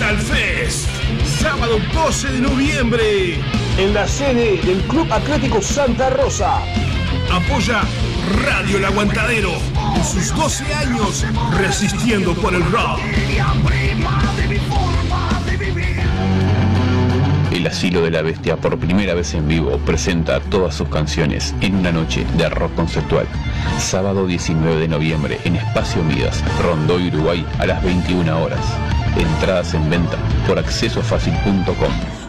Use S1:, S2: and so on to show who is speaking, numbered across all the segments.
S1: Metal Fest, sábado 12 de noviembre,
S2: En la sede del Club Atlético Santa Rosa.
S1: Apoya Radio El Aguantadero en sus 12 años resistiendo por el rock.
S3: El Asilo de la Bestia por primera vez en vivo presenta todas sus canciones en una noche de rock conceptual. Sábado 19 de noviembre en Espacio Midas, Rondó, Uruguay a las 21 horas. Entradas en venta por accesofacil.com.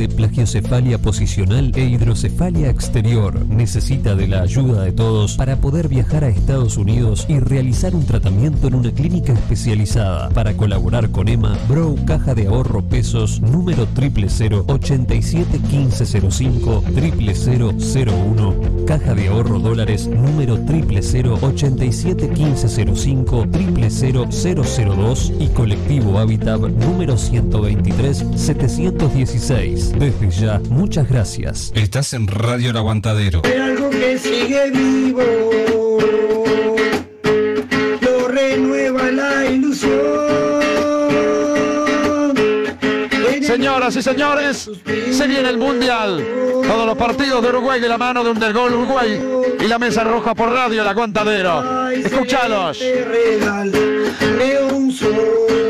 S4: de plagiocefalia posicional e hidrocefalia exterior. Necesita de la ayuda de todos para poder viajar a Estados Unidos y realizar un tratamiento en una clínica especializada. Para colaborar con Emma, Bro Caja de Ahorro Pesos número 000 87 1505 0001 Caja de Ahorro Dólares número 000 87 1505 00002 y Colectivo Habitat número 123 716. Desde ya, muchas gracias.
S5: Estás en Radio El Aguantadero.
S6: Hay algo que sigue vivo, lo renueva la ilusión.
S7: Señoras y señores, se viene el Mundial. Todos los partidos de Uruguay de la mano de Undergol Uruguay y la Mesa Roja por Radio El Aguantadero.
S6: Un sol.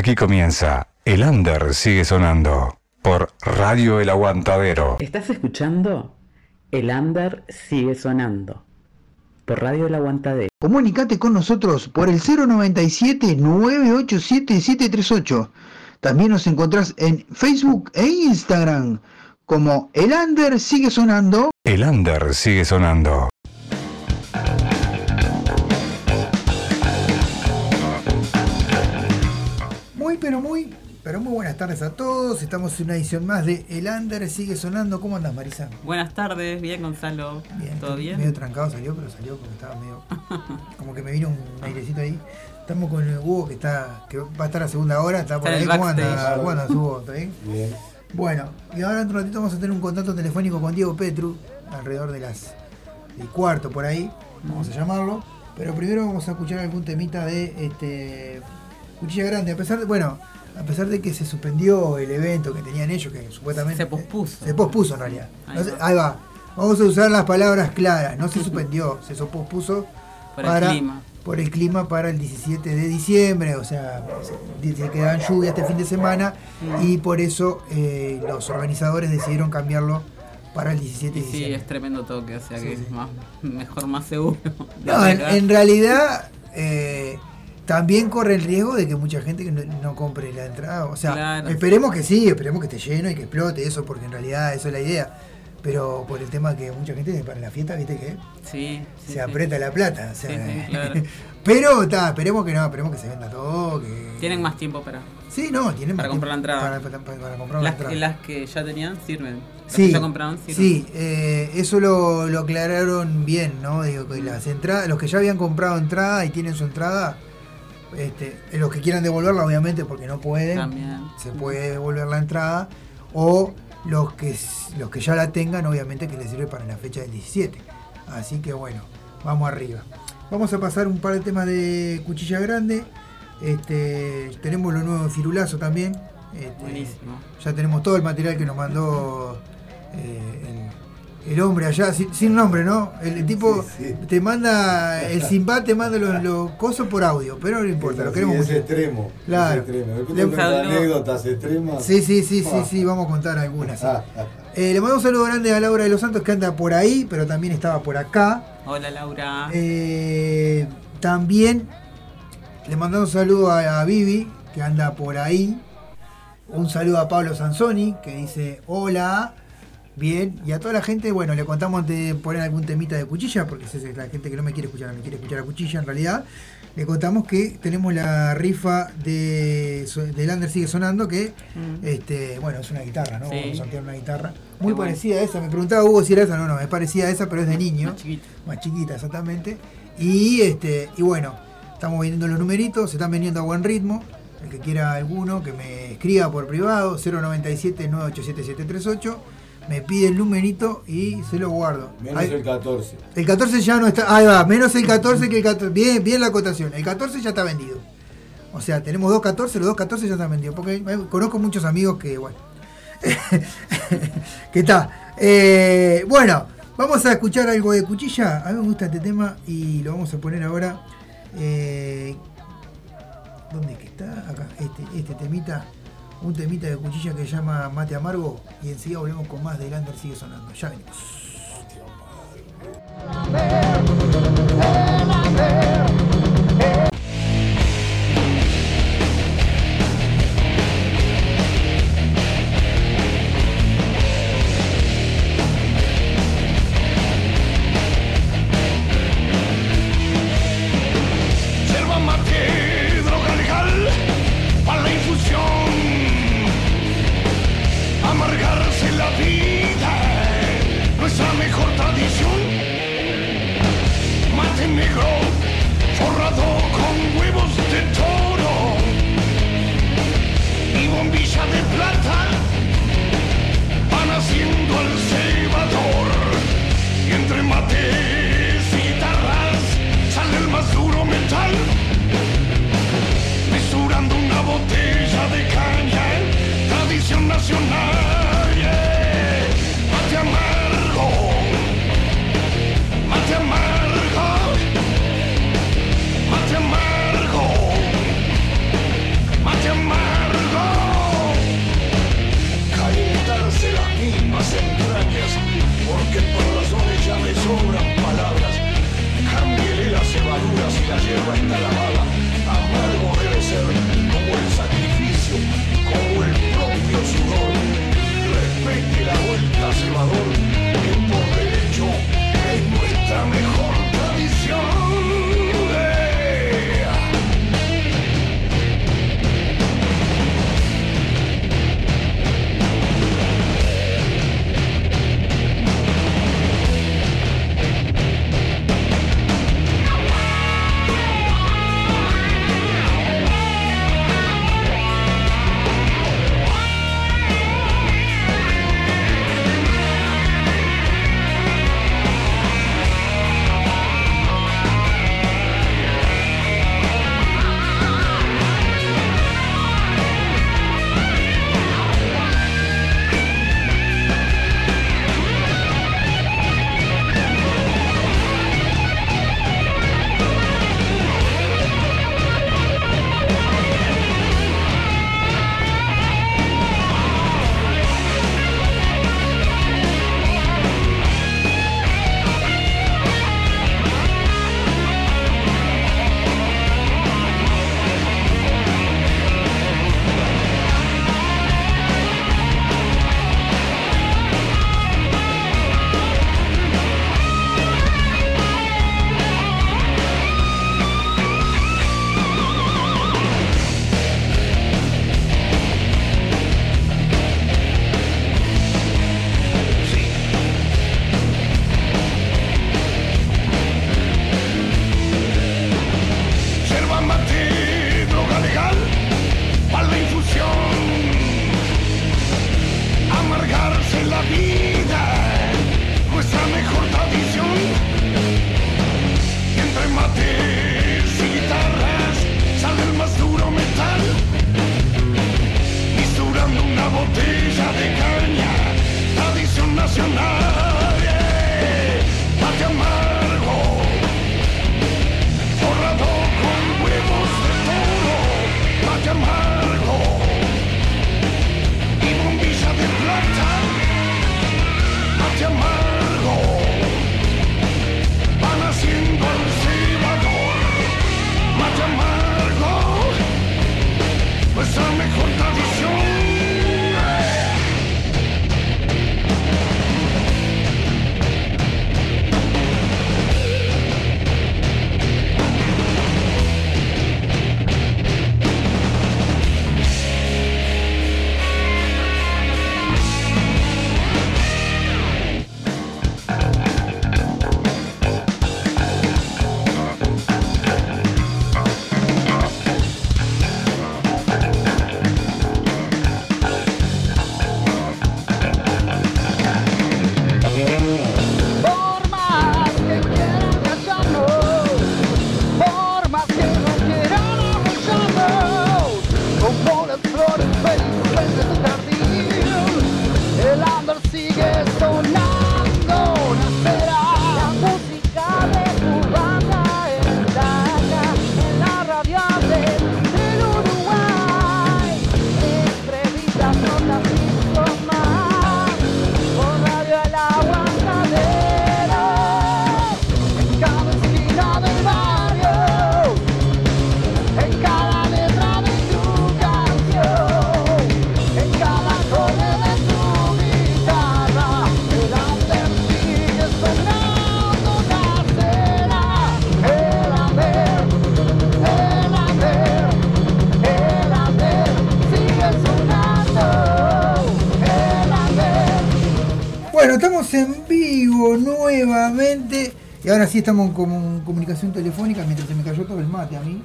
S8: Aquí comienza El Under sigue sonando por Radio El Aguantadero.
S9: ¿Estás escuchando? El Under sigue sonando. Por Radio El Aguantadero.
S10: Comunicate con nosotros por el 097-987-738. También nos encontrás en Facebook e Instagram como El Under sigue sonando.
S8: El Under sigue sonando.
S10: Muy pero muy, pero muy buenas tardes a todos. Estamos en una edición más de El Under sigue sonando. ¿Cómo andas, Marisa?
S11: Buenas tardes, bien Gonzalo.
S10: Bien,
S11: ¿Todo bien?
S10: Medio trancado salió, pero salió porque estaba medio. como que me vino un airecito ahí. Estamos con el Hugo que está que va a estar a segunda hora. Está por
S11: Está
S10: ahí. ¿Cómo anda? ¿Cómo andas, Hugo? ¿Está bien?
S12: Bien.
S10: Bueno, y ahora en un ratito vamos a tener un contacto telefónico con Diego Petru, alrededor de las del cuarto por ahí, vamos a llamarlo. Pero primero vamos a escuchar algún temita de este Cuchilla Grande, a pesar de, bueno, a pesar de que se suspendió el evento que tenían ellos, que supuestamente
S11: Se pospuso.
S10: se pospuso en realidad.
S11: Ahí
S10: No se-
S11: va.
S10: ahí va. Vamos a usar las palabras claras, no se suspendió, se pospuso
S11: Por el
S10: para
S11: clima.
S10: por el clima para el 17 de diciembre, o sea, se, se quedaban lluvias este fin de semana
S11: Mm.
S10: y por eso eh, los organizadores decidieron cambiarlo para el 17 de
S11: Y sí,
S10: diciembre.
S11: es tremendo toque, o sea que
S10: sí.
S11: es más, mejor, más seguro.
S10: No, en realidad eh, también corre el riesgo de que mucha gente no, no compre la entrada. O sea,
S11: Claro.
S10: esperemos que sí, esperemos que esté lleno y que explote eso, porque en realidad eso es la idea. Pero por el tema que mucha gente para la fiesta, viste que
S11: Sí. sí,
S10: se
S11: sí.
S10: aprieta la plata. o sea,
S11: claro.
S10: pero está, esperemos que no, esperemos que se venda todo. Que...
S11: Tienen más tiempo para,
S10: Sí, no, tienen
S11: para
S10: más
S11: comprar la entrada.
S10: Para, para- para comprar la
S11: las,
S10: entrada.
S11: que, las que ya tenían sirven. Las
S10: Sí,
S11: que ya compraron sirven.
S10: sí eh, eso lo, lo aclararon bien, ¿no? Digo que las entradas, los que ya habían comprado entrada y tienen su entrada, este, los que quieran devolverla, obviamente, porque no pueden,
S11: También.
S10: se puede devolver la entrada, o los que los que ya la tengan, obviamente, que les sirve para la fecha del 17. Así que bueno, vamos arriba. Vamos a pasar un par de temas de cuchilla grande. Este, tenemos lo nuevo de Firulazo también. Este,
S11: Buenísimo.
S10: ya tenemos todo el material que nos mandó eh, el, el hombre allá, sin, sin nombre, ¿no? El, el tipo te manda, el Simba te manda los, los cosos por audio, pero no importa, lo queremos
S12: es
S10: mucho.
S12: extremo.
S10: Claro.
S12: Es extremo.
S10: Le-
S12: anécdotas extremas.
S10: Sí, sí, sí, sí, sí, vamos a contar algunas. sí. Eh, le mando un saludo grande a Laura de los Santos que anda por ahí, pero también estaba por acá.
S11: Hola Laura.
S10: Eh, también le mandamos un saludo a, a Vivi, que anda por ahí. Un saludo a Pablo Sansoni, que dice hola. Bien, y a toda la gente, bueno, le contamos antes de poner algún temita de cuchilla, porque esa es la gente que no me quiere escuchar, me quiere escuchar a cuchilla en realidad. Le contamos que tenemos la rifa de, de Lander Sigue Sonando, que,
S11: Mm.
S10: este, bueno, es una guitarra, ¿no?
S11: Sí.
S10: Vamos a sortear una guitarra. Muy
S11: Qué bueno.
S10: parecida a esa, me preguntaba Hugo si era esa, no, no, es parecida a esa, pero es de niño
S11: Más chiquita.
S10: más chiquita exactamente. Y este, y bueno, estamos vendiendo los numeritos, se están vendiendo a buen ritmo. El que quiera alguno, que me escriba por privado, 097-987-738. Me pide el numerito y se lo guardo.
S12: Menos
S10: Ahí-
S12: el 14.
S10: el 14 ya no está. Ahí va, menos el 14 que el 14. Bien, bien la acotación. El 14 ya está vendido. O sea, tenemos dos 14, los dos 14 ya están vendidos. Porque conozco muchos amigos que, bueno. que está. Eh, bueno, vamos a escuchar algo de cuchilla. A mí me gusta este tema y lo vamos a poner ahora. Eh, ¿Dónde es que está? Acá, este, este temita. Un temita de cuchilla que se llama Mate Amargo. Y enseguida volvemos con más de Lander sigue sonando. Ya venimos.
S6: Y
S10: ahora sí estamos como en comunicación telefónica mientras se me cayó todo el mate a mí.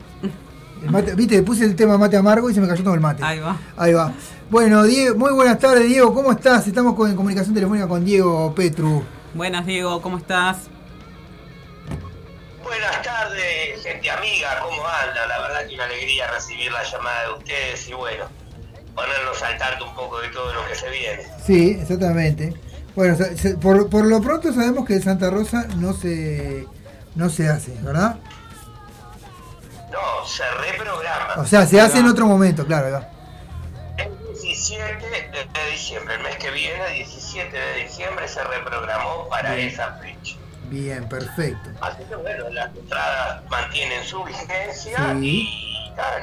S10: El mate, Viste, puse el tema mate amargo y se me cayó todo el mate.
S11: Ahí va.
S10: Ahí va. Bueno, Diego, muy buenas tardes, Diego. ¿Cómo estás? Estamos con, en comunicación telefónica con Diego Petru.
S11: Buenas, Diego, ¿cómo estás?
S13: Buenas tardes, gente amiga, ¿cómo anda? La verdad que una alegría recibir la llamada de ustedes y bueno, ponernos al tanto un poco de todo lo que se viene.
S10: Sí, exactamente. Bueno, por, por lo pronto sabemos que Santa Rosa no se, no se hace, ¿verdad?
S13: No, se reprograma.
S10: O sea, se hace en otro momento, claro. va.
S13: El 17 de diciembre, el mes que viene, 17 de diciembre, se reprogramó para
S10: Bien.
S13: esa fecha.
S10: Bien, perfecto.
S13: Así que bueno, las entradas mantienen su vigencia
S10: Sí.
S13: y nada,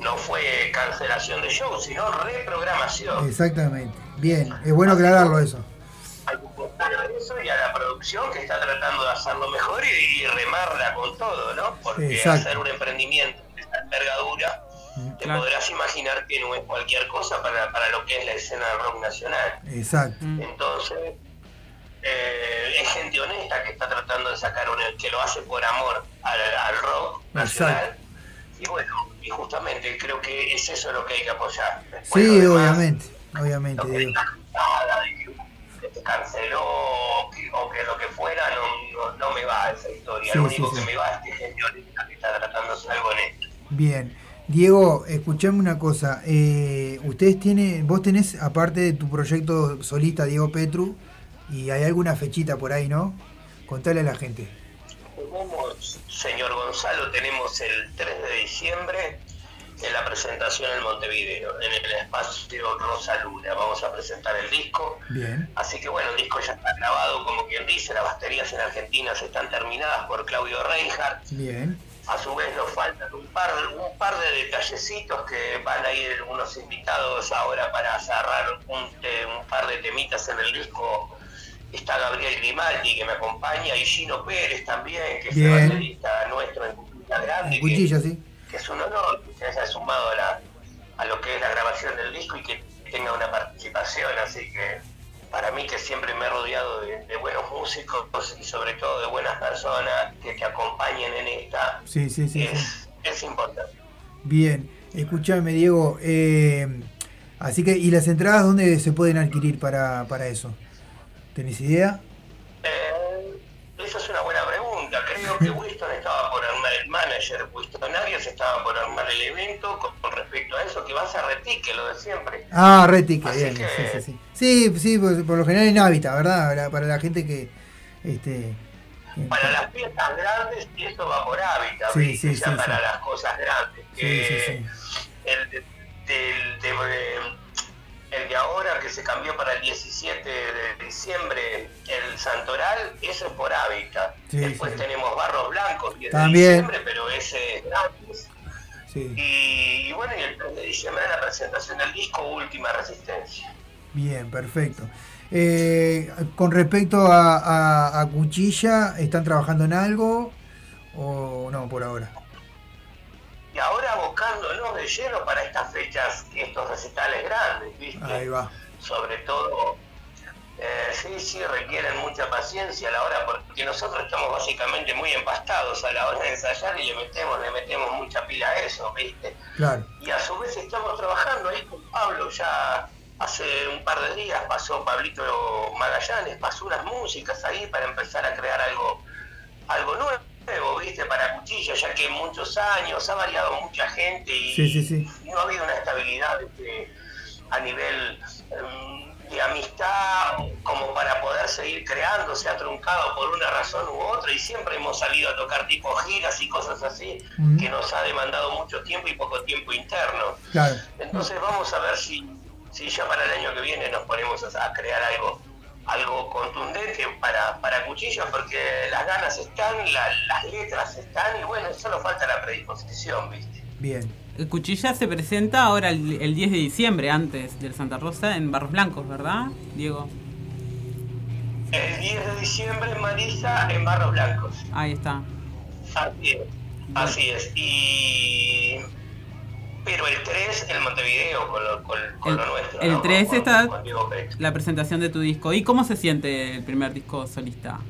S13: no, fue cancelación de show, sino reprogramación.
S10: Exactamente. Bien, es bueno aclararlo eso.
S13: Hay que eso y a la producción que está tratando de hacerlo mejor y, y remarla con todo, ¿no? Porque
S10: Exacto.
S13: hacer un emprendimiento de esta envergadura, te
S11: Claro.
S13: podrás imaginar que no es cualquier cosa para, para lo que es la escena del rock nacional.
S10: Exacto.
S13: Entonces, eh, es gente honesta que está tratando de sacar un que lo hace por amor al, al rock nacional. Y bueno, y justamente creo que es eso lo que hay que apoyar. Después
S10: Sí,
S13: demás,
S10: obviamente. Obviamente, Diego.
S13: nada de que canceló o que, o que lo que fuera, no, no, no me va esa historia.
S10: Sí,
S13: lo único que me va es que está.
S10: Bien. Diego, escuchame una cosa. eh, ustedes tienen, vos tenés, aparte de tu proyecto solista, Diego Petru, y hay alguna fechita por ahí, ¿no? Contale a la gente.
S13: Tenemos, señor Gonzalo, tenemos el 3 de diciembre en la presentación en Montevideo, en el espacio Rosa Luna. Vamos a presentar el disco.
S10: Bien.
S13: Así que bueno, el disco ya está grabado, como quien dice, las baterías en Argentina se están terminadas por Claudio Reinhardt.
S10: Bien.
S13: A su vez nos faltan un par, un par de detallecitos que van a ir unos invitados ahora para cerrar un, par de temitas en el disco. Está Gabriel Grimaldi que me acompaña y Gino Pérez también, que es el baterista nuestro en Cuchilla Grande, que,
S10: Cuchilla, sí.
S13: que es un honor que se haya sumado a, la- a lo que es la grabación del disco y que tenga una participación. Así que para mí que siempre me he rodeado de, de buenos músicos y sobre todo de buenas personas que te acompañen en esta
S10: Sí, sí, sí.
S13: es, es importante.
S10: Bien. Escuchame, Diego. eh, así que, ¿y las entradas dónde se pueden adquirir para, para eso? ¿Tenés idea?
S13: Eh, esa es una buena pregunta. Creo que Winston estaba por armar, el manager Winston Arias estaba por armar el evento con, con respecto a eso, que vas a retique, lo de siempre.
S10: Ah, Retic,
S13: Así
S10: bien,
S13: que-
S10: sí, sí, sí. Sí, sí, por, por lo general en hábitat, ¿verdad? Para la gente que. Este,
S13: Para las fiestas grandes, y eso va por hábitat,
S10: Sí, sí, sí,
S13: para las cosas grandes. que
S10: sí, sí.
S13: El, de, del- de- el de ahora, que se cambió para el 17 de diciembre, el Santoral, eso es por hábitat.
S10: Sí,
S13: Después
S10: sí,
S13: tenemos Barros Blancos, que es de
S10: También.
S13: diciembre, pero ese es gratis.
S10: Sí.
S13: Y, y bueno, y el 3 de diciembre la presentación del disco Última Resistencia.
S10: Bien, perfecto. Eh, con respecto a, a- a Cuchilla, ¿están trabajando en algo o no por ahora?
S13: Y ahora abocándonos de lleno para estas fechas, estos recitales grandes, ¿viste?
S10: Ahí va.
S13: Sobre todo, eh, sí, sí, requieren mucha paciencia a la hora, porque nosotros estamos básicamente muy empastados a la hora de ensayar y le metemos, le metemos mucha pila a eso, ¿viste?
S10: Claro.
S13: Y a su vez estamos trabajando ahí con Pablo ya hace un par de días pasó Pablito Magallanes, pasó unas músicas ahí para empezar a crear algo, algo nuevo, viste, para Cuchilla, ya que muchos años ha variado mucha gente y
S10: Sí, sí, sí.
S13: no ha habido una estabilidad este, a nivel em, de amistad como para poder seguir creando, se ha truncado por una razón u otra y siempre hemos salido a tocar tipo giras y cosas así que nos ha demandado mucho tiempo y poco tiempo interno.
S10: Claro.
S13: Entonces vamos a ver si, si ya para el año que viene nos ponemos a, a crear algo algo contundente para, para Cuchillo, porque las ganas están, la- las letras están y bueno, solo falta la predisposición, ¿viste?
S10: Bien.
S11: El Cuchilla se presenta ahora el, el 10 de diciembre, antes del Santa Rosa, en Barros Blancos, ¿verdad, Diego?
S13: El 10 de diciembre en Marisa, en Barros Blancos.
S11: Ahí está.
S13: Así es, así es. Y... Pero el 3 en Montevideo con lo, con, con lo nuestro.
S11: El
S13: ¿no?
S11: 3
S13: Con-
S11: está la presentación de tu disco. ¿Y cómo se siente el primer disco solista?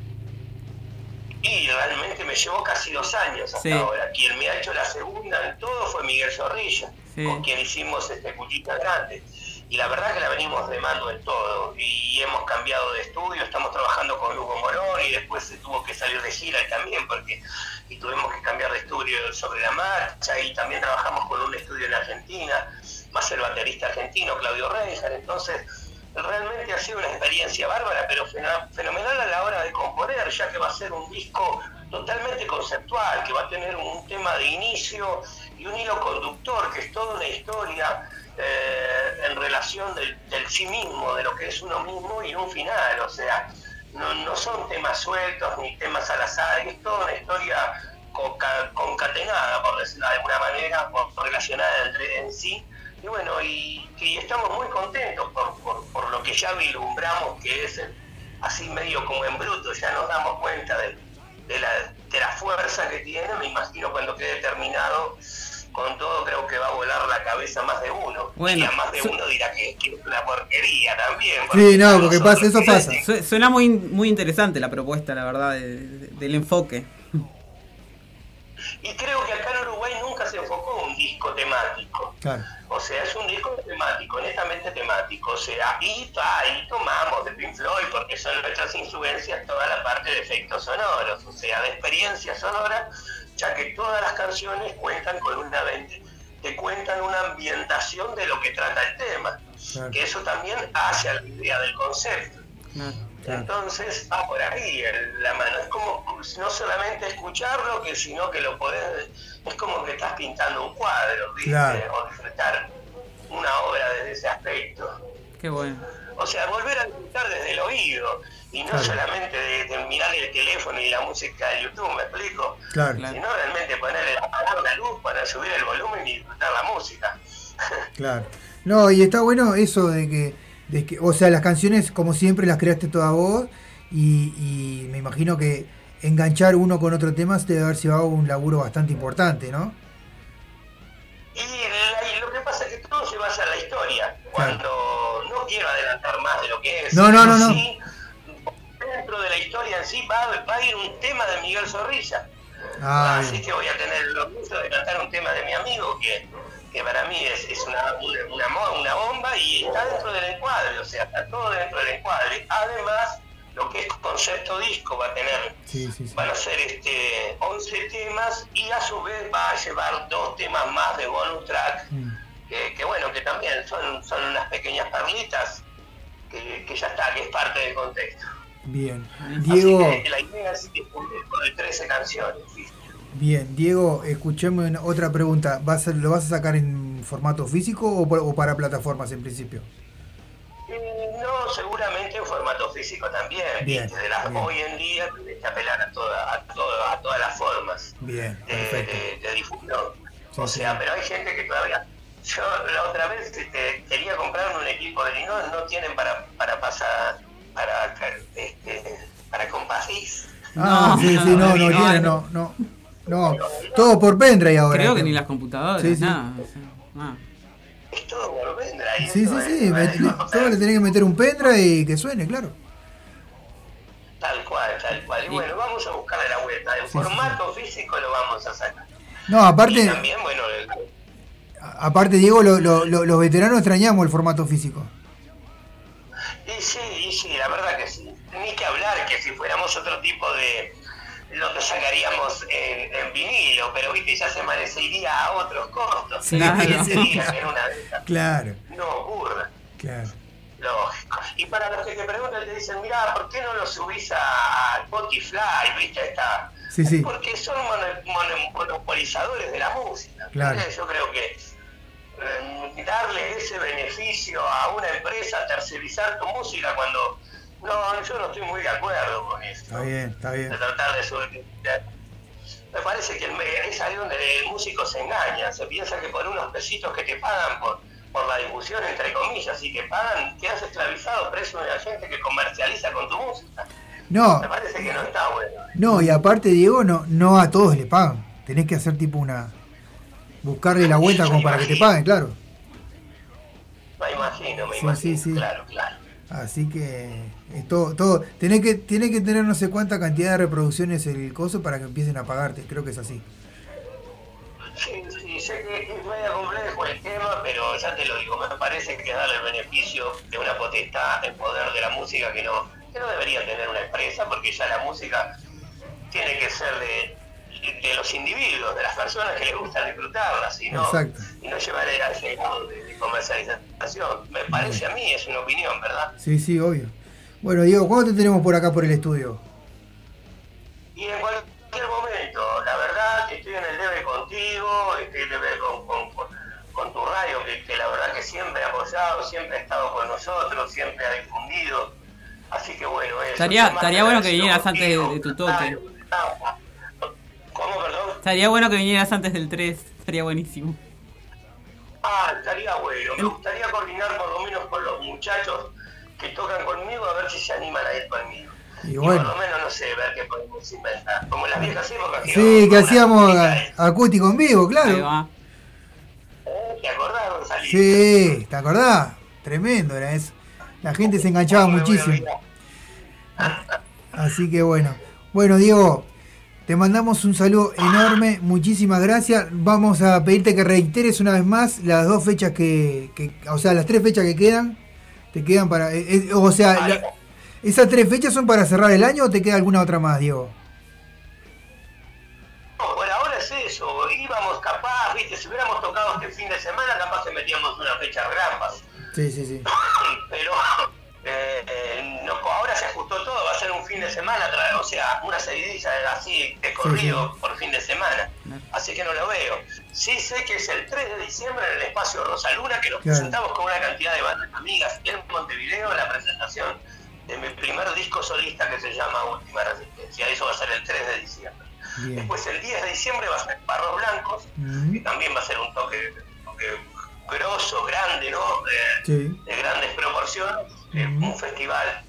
S13: Y realmente me llevó casi dos años hasta
S11: Sí.
S13: ahora. Quien me ha hecho la segunda en todo fue Miguel Zorrilla,
S11: Sí.
S13: con quien hicimos este Cuchita Grande. Y la verdad que la venimos remando en todo. Y hemos cambiado de estudio, estamos trabajando con Hugo Morón y después se tuvo que salir de gira también porque y tuvimos que cambiar de estudio sobre la marcha y también trabajamos con un estudio en Argentina, más el baterista argentino Claudio Reijar. Entonces, realmente ha sido una experiencia bárbara, pero fenomenal a la hora de componer, ya que va a ser un disco totalmente conceptual, que va a tener un tema de inicio y un hilo conductor, que es toda una historia eh, en relación del, del sí mismo, de lo que es uno mismo y un final, o sea, no, no son temas sueltos ni temas al azar, es toda una historia conca- concatenada, por decirlo de alguna manera, relacionada entre en sí. Y bueno, y, estamos muy contentos por, por, por lo que ya vislumbramos, que es el- así medio como en bruto, ya nos damos cuenta de, de la, de la fuerza que tiene, me imagino cuando quede terminado, con todo creo que va a volar la cabeza más de uno.
S11: Bueno,
S13: y a más de
S11: su-
S13: uno dirá que, que es una porquería también.
S10: Sí, no, porque pasa, eso pasa.
S11: Su- Suena muy, muy interesante la propuesta, la verdad, de- de- del enfoque.
S13: Y creo que acá en Uruguay nunca se enfocó un disco temático.
S10: Claro.
S13: O sea, es un disco temático, netamente temático. O sea, y ahí tomamos de Pink Floyd, porque son nuestras influencias, toda la parte de efectos sonoros, o sea, de experiencia sonora, ya que todas las canciones cuentan con una te cuentan una ambientación de lo que trata el tema.
S10: Claro.
S13: Que eso también hace a la idea del concepto. Entonces va por ahí el- la mano. Es como no solamente escucharlo, que sino que lo podés. Es como que estás pintando un cuadro, ¿viste?
S10: Claro.
S13: O disfrutar una obra desde ese aspecto.
S11: Qué bueno.
S13: O sea, volver a disfrutar desde el oído y no
S10: Claro.
S13: solamente de, de mirar el teléfono y la música de YouTube, ¿me explico?
S10: Claro.
S13: Sino realmente ponerle apagar la luz para subir el volumen y disfrutar la música.
S10: Claro. No, y está bueno eso de que, de que, o sea, las canciones como siempre las creaste toda vos y, y me imagino que enganchar uno con otro tema te debe haber llevado un laburo bastante importante, ¿no?
S13: Y, la- y lo que pasa es que todo se basa en la historia. Cuando no quiero adelantar más de lo que es,
S10: No, no, no, no.
S13: Dentro de la historia en sí va, va a ir un tema de Miguel Zorrilla.
S10: Ah,
S13: Así
S10: bien.
S13: que voy a tener el orgullo de cantar un tema de mi amigo que, que para mí es, es una, una, bomba y está dentro del encuadre, o sea, está todo dentro del encuadre. Además, lo que es concepto disco va a tener
S10: Sí, sí, sí.
S13: van a ser este 11 temas y a su vez va a llevar dos temas más de bonus track
S10: Mm.
S13: que, que bueno, que también son, son unas pequeñas perlitas que, que ya está, que es parte del contexto.
S10: Bien.
S13: Así
S10: Diego,
S13: que la idea es que de 13 canciones.
S10: bien, Diego, escuchame una- otra pregunta. ¿Vas a- ¿Lo vas a sacar en formato físico o, para plataformas en principio?
S13: Mm, No, seguramente en formato físico también.
S10: Bien.
S13: De las-
S10: bien.
S13: hoy en día que apelar a, toda, a, toda- a todas las formas
S10: Bien,
S13: de,
S10: perfecto.
S13: de- de difusión.
S10: Sí,
S13: o
S10: sí.
S13: sea, pero hay gente que todavía... Yo la otra vez este, quería comprarme un equipo de no, no tienen para, para pasar, para, este, para compartir.
S10: Ah, sí, sí, no, no, tiene, no, no. No, todo por pendrive ahora.
S11: Creo que ni las computadoras,
S10: Sí, sí.
S11: nada. o sea, nada.
S13: Es todo por pendrive.
S10: Sí, sí, sí. todo le tenés que meter un pendrive y que suene, claro.
S13: Tal cual, tal cual. Y bueno, vamos a buscarle la vuelta. En formato físico lo vamos a sacar.
S10: No,
S13: Y
S10: aparte,
S13: también, bueno, el-
S10: aparte Diego, lo- lo- lo- los veteranos extrañamos el formato físico.
S13: Y sí, y sí, la verdad que sí. Ni que hablar que si fuéramos otro tipo de... lo que sacaríamos en, en vinilo, pero viste, ya se merecería a otros costos. Claro. en una de esas.
S10: Claro,
S13: No ocurre.
S10: claro.
S13: Lógico. Y para los que te preguntan, te dicen, mira, ¿por qué no lo subís a Spotify? ¿Viste? Esta...
S10: Sí, sí.
S13: Porque son mono- mono- monopolizadores de la música.
S10: Claro.
S13: Yo creo que darle ese beneficio a una empresa, tercerizar tu música cuando... No, yo no estoy muy de acuerdo con eso.
S10: Está bien, está bien.
S13: De tratar de subir... Me parece que es ahí donde el músico se engaña. Se piensa que por unos pesitos que te pagan por, por la difusión, entre comillas, y que pagan, quedas esclavizado, preso de la gente que comercializa con tu música.
S10: No,
S13: Me parece que no está bueno.
S10: no, y aparte Diego, no, no a todos le pagan. Tenés que hacer tipo una... Buscarle la vuelta como para que te paguen, claro.
S13: Me imagino, me
S10: Sí,
S13: imagino.
S10: sí, sí.
S13: Claro, claro.
S10: Así que es todo, todo. Tenés que, tiene que tener no sé cuánta cantidad de reproducciones el coso para que empiecen a pagarte. Creo que es así.
S13: Sí, sí, sé que es medio complejo el tema, pero ya te lo digo, me parece que darle el beneficio de una potestad en poder de la música que no, que no debería tener una empresa, porque ya la música tiene que ser de, de los individuos, de las personas que les gusta disfrutarlas, y no,
S10: Exacto.
S13: y no llevar a ese grado de, de comercialización. Me parece a mí, es una opinión, ¿verdad?
S10: Sí, sí, obvio. Bueno, Diego, ¿cuándo te tenemos por acá por el estudio?
S13: Y en cualquier momento, la verdad, estoy en el debe contigo, estoy en el debe con, con, con- con tu radio, que, que la verdad que siempre ha apoyado, siempre ha estado con nosotros, siempre ha difundido. Así que bueno, eso.
S11: Estaría, estaría bueno que vinieras antes de, de tu toque.
S13: ¿Cómo, perdón?
S11: Estaría bueno que vinieras antes del 3. Estaría buenísimo.
S13: Ah, estaría bueno. Me gustaría coordinar por lo menos con los muchachos que tocan conmigo a ver si se animan a ir conmigo.
S10: Y
S13: Y
S10: bueno.
S13: por lo menos, no sé, ver qué podemos inventar. Como en las viejas épocas.
S10: Sí, que hacíamos acústico en vivo, claro.
S13: ¿Te acordás, Gonzalito?
S10: Sí, ¿te acordás? Tremendo era eso. La gente se enganchaba muchísimo. Así que bueno. Bueno, Diego, te mandamos un saludo enorme. Muchísimas gracias. Vamos a pedirte que reiteres una vez más las dos fechas que, que- o sea, las tres fechas que quedan. Te quedan para, eh, eh, o sea, la- esas tres fechas son para cerrar el año o te queda alguna otra más, Diego.
S13: No, por ahora es eso. Íbamos capaz, viste, si hubiéramos tocado este fin de semana, capaz que metíamos una fecha rampas.
S10: Sí, sí, sí.
S13: Pero eh, eh, no, ahora se ajustó todo, fin de semana, o sea, una seguidilla así de corrido por fin de semana. Así que no lo veo. Sí sé que es el 3 de diciembre en el espacio Rosaluna, que nos
S10: Claro.
S13: presentamos con una cantidad de bandas amigas en Montevideo, la presentación de mi primer disco solista que se llama Última Resistencia. Eso va a ser el 3 de diciembre.
S10: Bien.
S13: Después el 10 de diciembre va a ser Barros Blancos, que también va a ser un toque, toque grosso, grande, ¿no? Eh,
S10: Sí.
S13: de grandes proporciones, eh, un festival.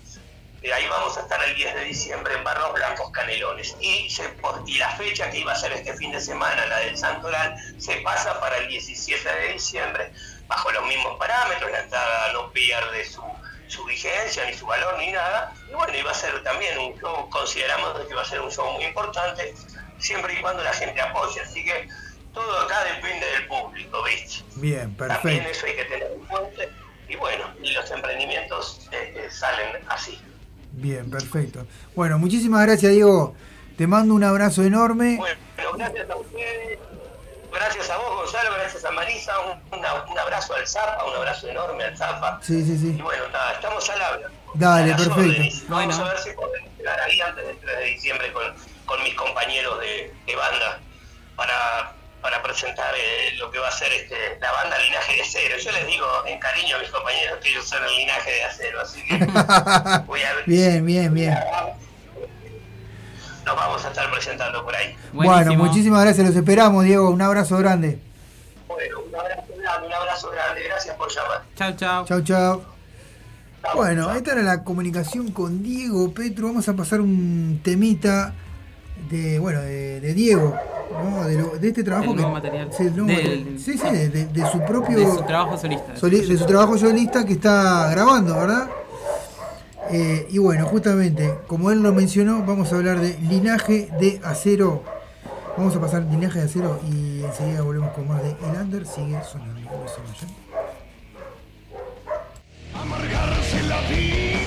S13: Eh, ahí vamos a estar el 10 de diciembre en Barros Blancos Canelones. Y, se- y la fecha que iba a ser este fin de semana, la del Santoral, se pasa para el 17 de diciembre, bajo los mismos parámetros, la entrada no pierde su, su vigencia, ni su valor, ni nada. Y bueno, iba a ser también un show, consideramos que va a ser un show muy importante, siempre y cuando la gente apoye. Así que todo acá depende del público, ¿viste?
S10: Bien,
S13: También
S10: perfecto.
S13: eso hay que tener en cuenta. Y bueno, y los emprendimientos eh, eh, salen así.
S10: Bien, perfecto. Bueno, muchísimas gracias, Diego. Te mando un abrazo enorme.
S13: Bueno, gracias a ustedes. gracias a vos, Gonzalo, gracias a Marisa, un, una- un abrazo al Zapa, un abrazo enorme al Zapa.
S10: Sí, sí, sí.
S13: Y bueno, nada, estamos al habla.
S10: Dale, perfecto.
S13: órdenes. Vamos a ver si podemos llegar ahí antes del 3 de diciembre con, con mis compañeros de, de banda para, para presentar eh, lo que va a ser este, la banda Linaje de Acero. Yo les digo en cariño a mis compañeros que ellos son el Linaje de Acero, así que voy a ver
S10: Bien, bien, bien.
S13: nos vamos a estar presentando por ahí.
S10: Bueno, muchísimas gracias, los esperamos, Diego. Un abrazo grande.
S13: Bueno, un abrazo grande, un abrazo grande, gracias por llamar.
S11: Chao, chao.
S10: Chau, chau. Bueno, esta era la comunicación con Diego Petro. Vamos a pasar un temita de, bueno, de, de Diego, ¿no? de, lo- de este trabajo
S11: El
S10: que
S11: nuevo material.
S10: Sí, el nuevo
S11: Del-
S10: material. sí, sí, de, de- de su propio
S11: De su trabajo solista.
S10: soli- de su trabajo solista que está grabando, ¿verdad? Eh, y bueno, justamente, como él lo mencionó, vamos a hablar de linaje de acero. Vamos a pasar linaje de acero y enseguida volvemos con más de El Under. Sigue sonando. No se vayan.
S5: Amargarse la vida.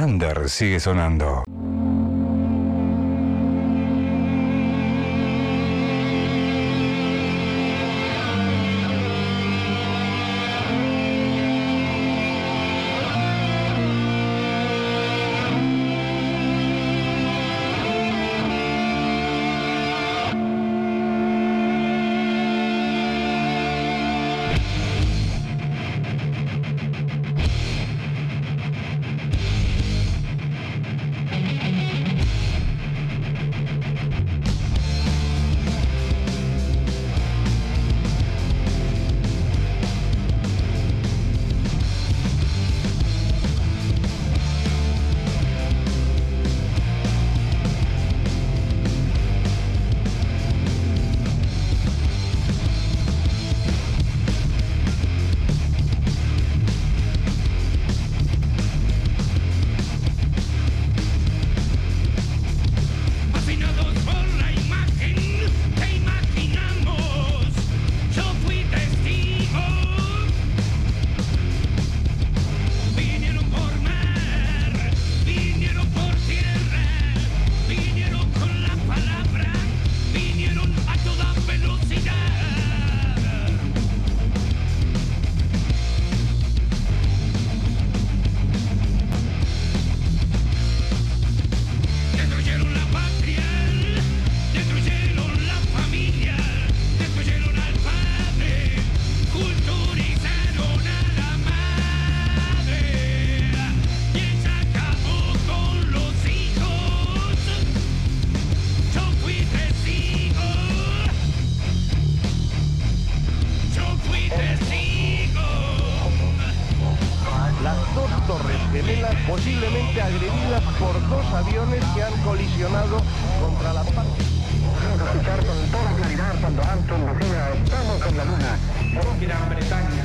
S14: El
S8: under sigue sonando.
S15: Terriblemente agredidas por dos aviones que han colisionado contra la parte.
S16: escuchar con toda claridad cuando Anton decía estamos en la luna.
S17: Gran Bretaña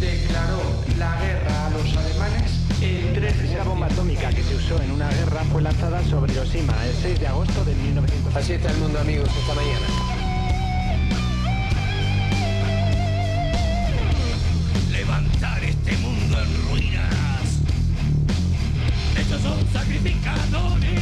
S17: declaró la guerra a los alemanes el 3 de
S16: La
S17: septiembre.
S16: bomba atómica que se usó en una guerra fue lanzada sobre Hiroshima el 6 de agosto de 1900.
S18: Así está el mundo amigos esta mañana.
S5: Son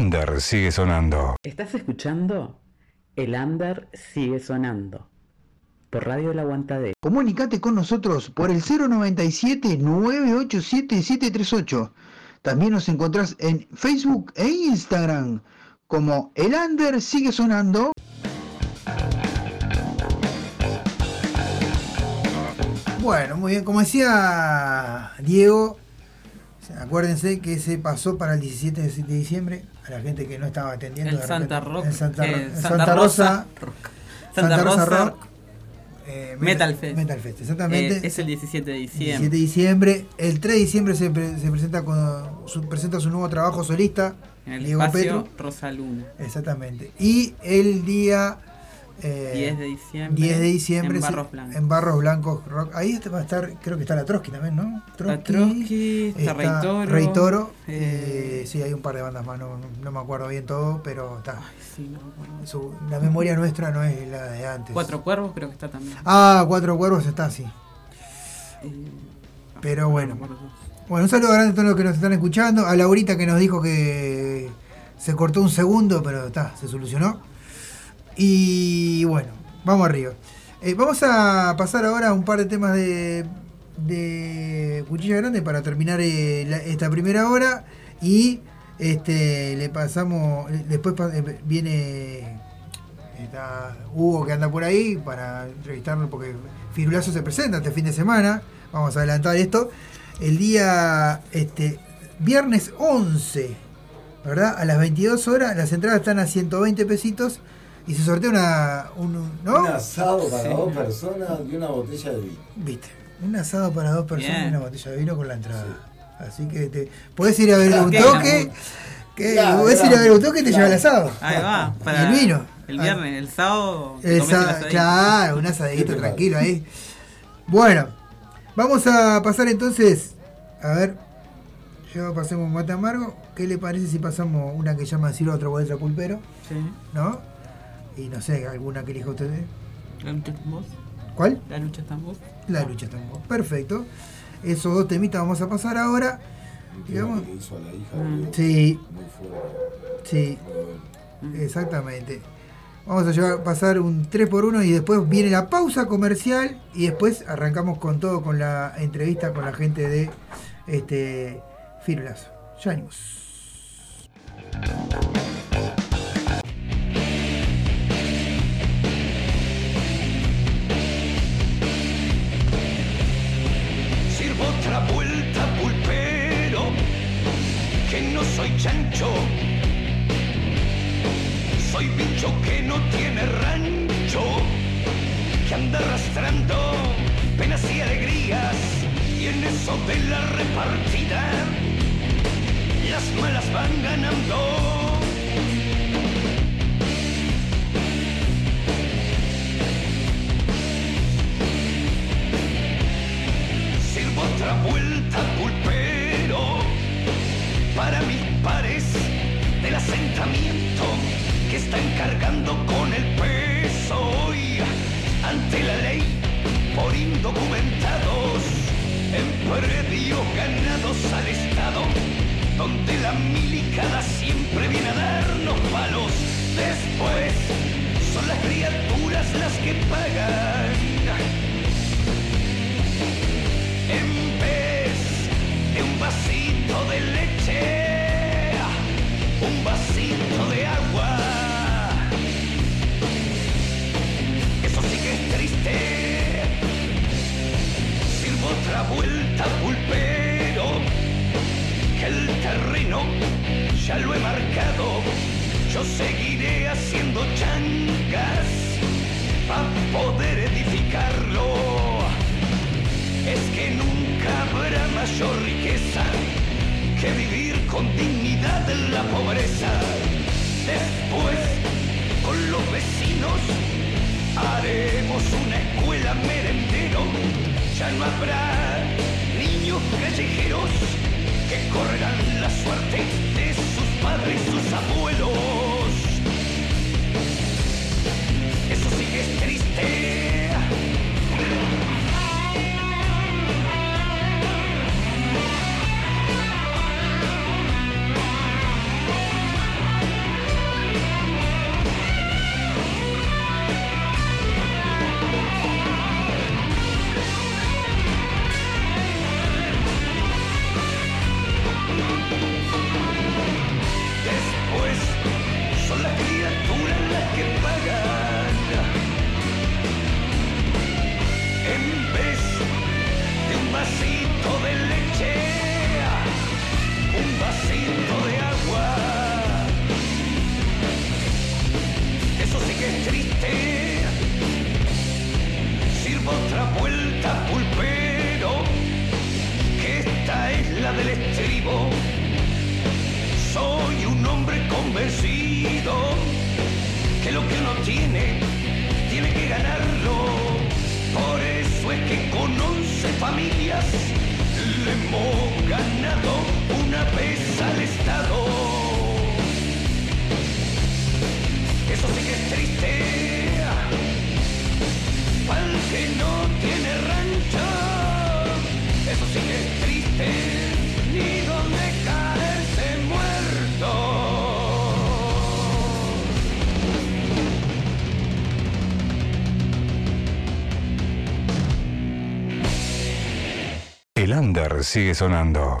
S8: under sigue sonando.
S9: ¿Estás escuchando? El under sigue sonando. Por Radio El Aguantadero.
S19: Comunicate con nosotros por el 097-987-738. También nos encontrás en Facebook e Instagram como El Under Sigue Sonando.
S10: Bueno, muy bien. Como decía Diego, acuérdense que se pasó para el 17 de diciembre a la gente que no estaba atendiendo.
S11: En Santa Rock,
S10: En Santa,
S11: eh,
S10: en
S11: Santa
S10: Santa
S11: Rosa. Rock.
S10: Santa,
S11: Santa
S10: Rosa
S11: Rosa
S10: Rock. eh,
S11: Metal Fest.
S10: Metal Fest, exactamente.
S11: Eh, es el 17 de
S10: 17
S11: diciembre.
S10: de diciembre. El 3 de diciembre se, pre- se presenta, con, su, presenta su nuevo trabajo solista.
S11: En el
S10: Diego
S11: espacio
S10: Petru.
S11: Rosa Luna.
S10: Exactamente. Y el día eh,
S11: 10 de diciembre.
S10: 10 de diciembre
S11: En Barros Blancos.
S10: en Barros Blancos Rock. Ahí este va a estar, creo que está la Trotsky también, ¿no?
S11: Está Trotsky, está Rey Toro.
S10: Rey Toro.
S11: eh,
S10: eh, sí, hay un par de bandas más, no, no me acuerdo bien todo, pero está.
S11: sí, no.
S10: Su- la memoria nuestra no es la de antes.
S11: Cuatro Cuervos creo que está también.
S10: Ah, Cuatro Cuervos está así.
S11: Eh,
S10: Pero
S11: no
S10: bueno. Bueno, un saludo grande a todos los que nos están escuchando. A Laurita que nos dijo que se cortó un segundo, pero está, se solucionó. Y bueno, vamos arriba. Eh, vamos a pasar ahora a un par de temas de, Cuchilla Grande para terminar eh, esta primera hora. Y este le pasamos, después eh, viene Hugo que anda por ahí para entrevistarlo porque Firulazo se presenta este fin de semana. Vamos a adelantar esto. El día este viernes 11, ¿verdad? A las 22 horas, las entradas están a 120 pesitos y se sortea una un, ¿no?
S12: Un asado para
S10: Sí.
S12: dos personas y una botella de vino.
S10: ¿Viste? Un asado para dos personas
S12: Bien.
S10: y una botella de vino con la entrada. Así que te puedes ir a ver un
S11: ¿Qué?
S10: toque. Que
S12: Claro,
S10: puedes ir a ver un toque y te lleva el asado.
S11: Ahí va.
S10: Y
S11: Para
S10: el vino.
S11: El viernes, el sábado.
S10: El claro, un asadito tranquilo ahí. Bueno, vamos a pasar entonces. A ver, yo pasemos mate amargo. ¿Qué le parece si pasamos una que llama Ciro otro letra pulpero?
S11: Sí.
S10: ¿No? Y no sé, alguna que elija usted.
S11: La lucha está en vos.
S10: ¿Cuál?
S11: La lucha está en vos.
S10: La lucha está en vos. Perfecto. Esos dos temitas vamos a pasar ahora. Digamos.
S12: que hizo a la hija.
S11: Mm.
S10: Sí.
S12: Muy fuerte.
S10: Sí,
S12: Muy
S10: exactamente. Vamos a llevar, pasar un 3x1 y después viene la pausa comercial y después arrancamos con todo con la entrevista con la gente de este Firulazo. Ya venimos.
S5: Soy pincho que no tiene rancho, que anda arrastrando penas y alegrías. Y en eso de la repartida, las malas van ganando. Sirvo otra vuelta pulpero para mi asentamiento que están cargando con el peso hoy ante la ley por indocumentados en predio ganados al Estado, donde la milicada siempre viene a darnos palos. Después son las criaturas las que pagan. En vez de un vasito de leche un vasito de agua, eso sí que es triste, sirvo otra vuelta pulpero, que el terreno ya lo he marcado, yo seguiré haciendo chancas para poder edificarlo, es que nunca habrá mayor riqueza que vivir con dignidad en la pobreza. Después, con los vecinos, haremos una escuela merendero. Ya no habrá niños callejeros que correrán la suerte de sus padres y sus abuelos. Eso sí que es triste.
S8: sigue sonando.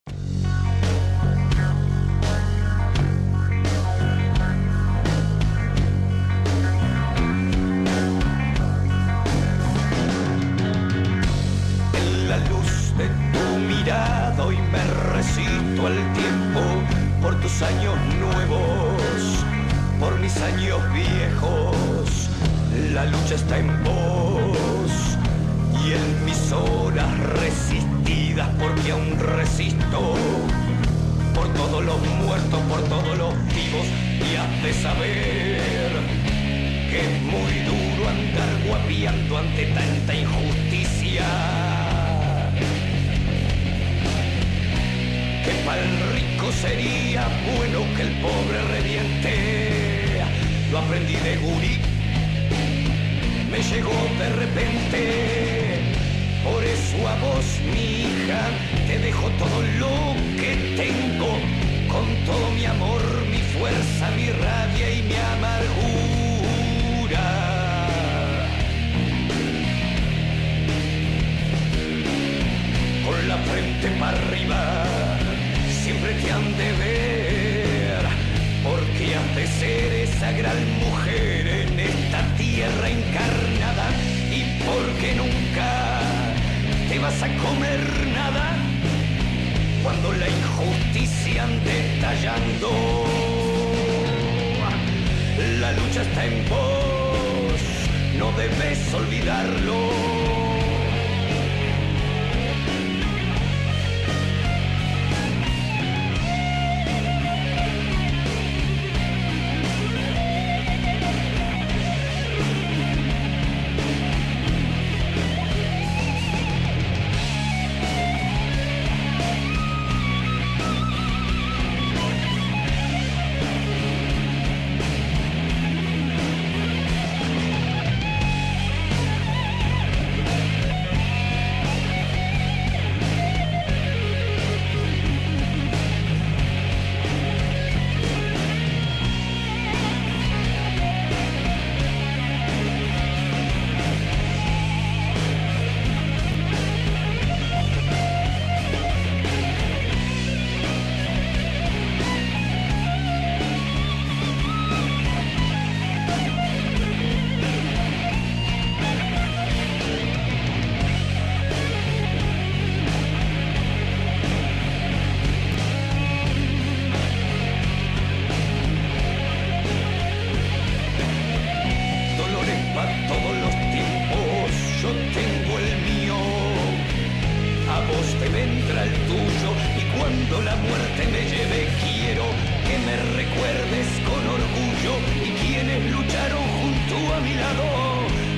S5: el tuyo y cuando la muerte me lleve quiero que me recuerdes con orgullo y quienes lucharon junto a mi lado.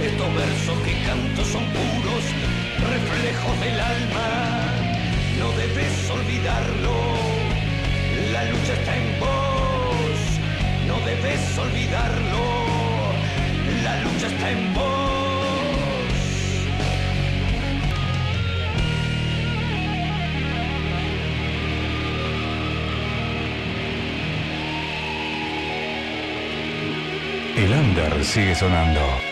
S6: Estos versos que canto son puros reflejos del alma, no debes olvidarlo, la lucha está en vos, no debes olvidarlo, la lucha está en vos.
S5: El under sigue sonando.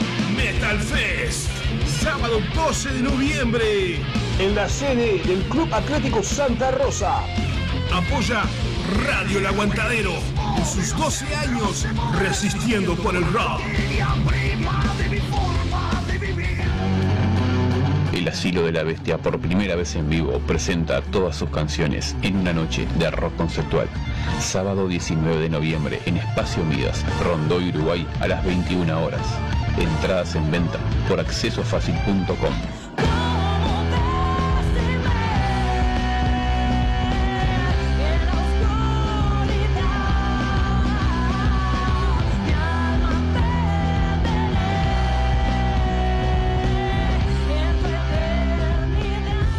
S1: Metal Fest, sábado 12 de noviembre.
S2: En la sede del Club Atlético Santa Rosa.
S1: Apoya Radio El Aguantadero en sus 12 años resistiendo por el rock.
S3: El Asilo de la Bestia por primera vez en vivo presenta todas sus canciones en una noche de rock conceptual. Sábado 19 de noviembre en Espacio Midas, Rondó, Uruguay a las 21 horas. Entradas en venta por accesofacil.com.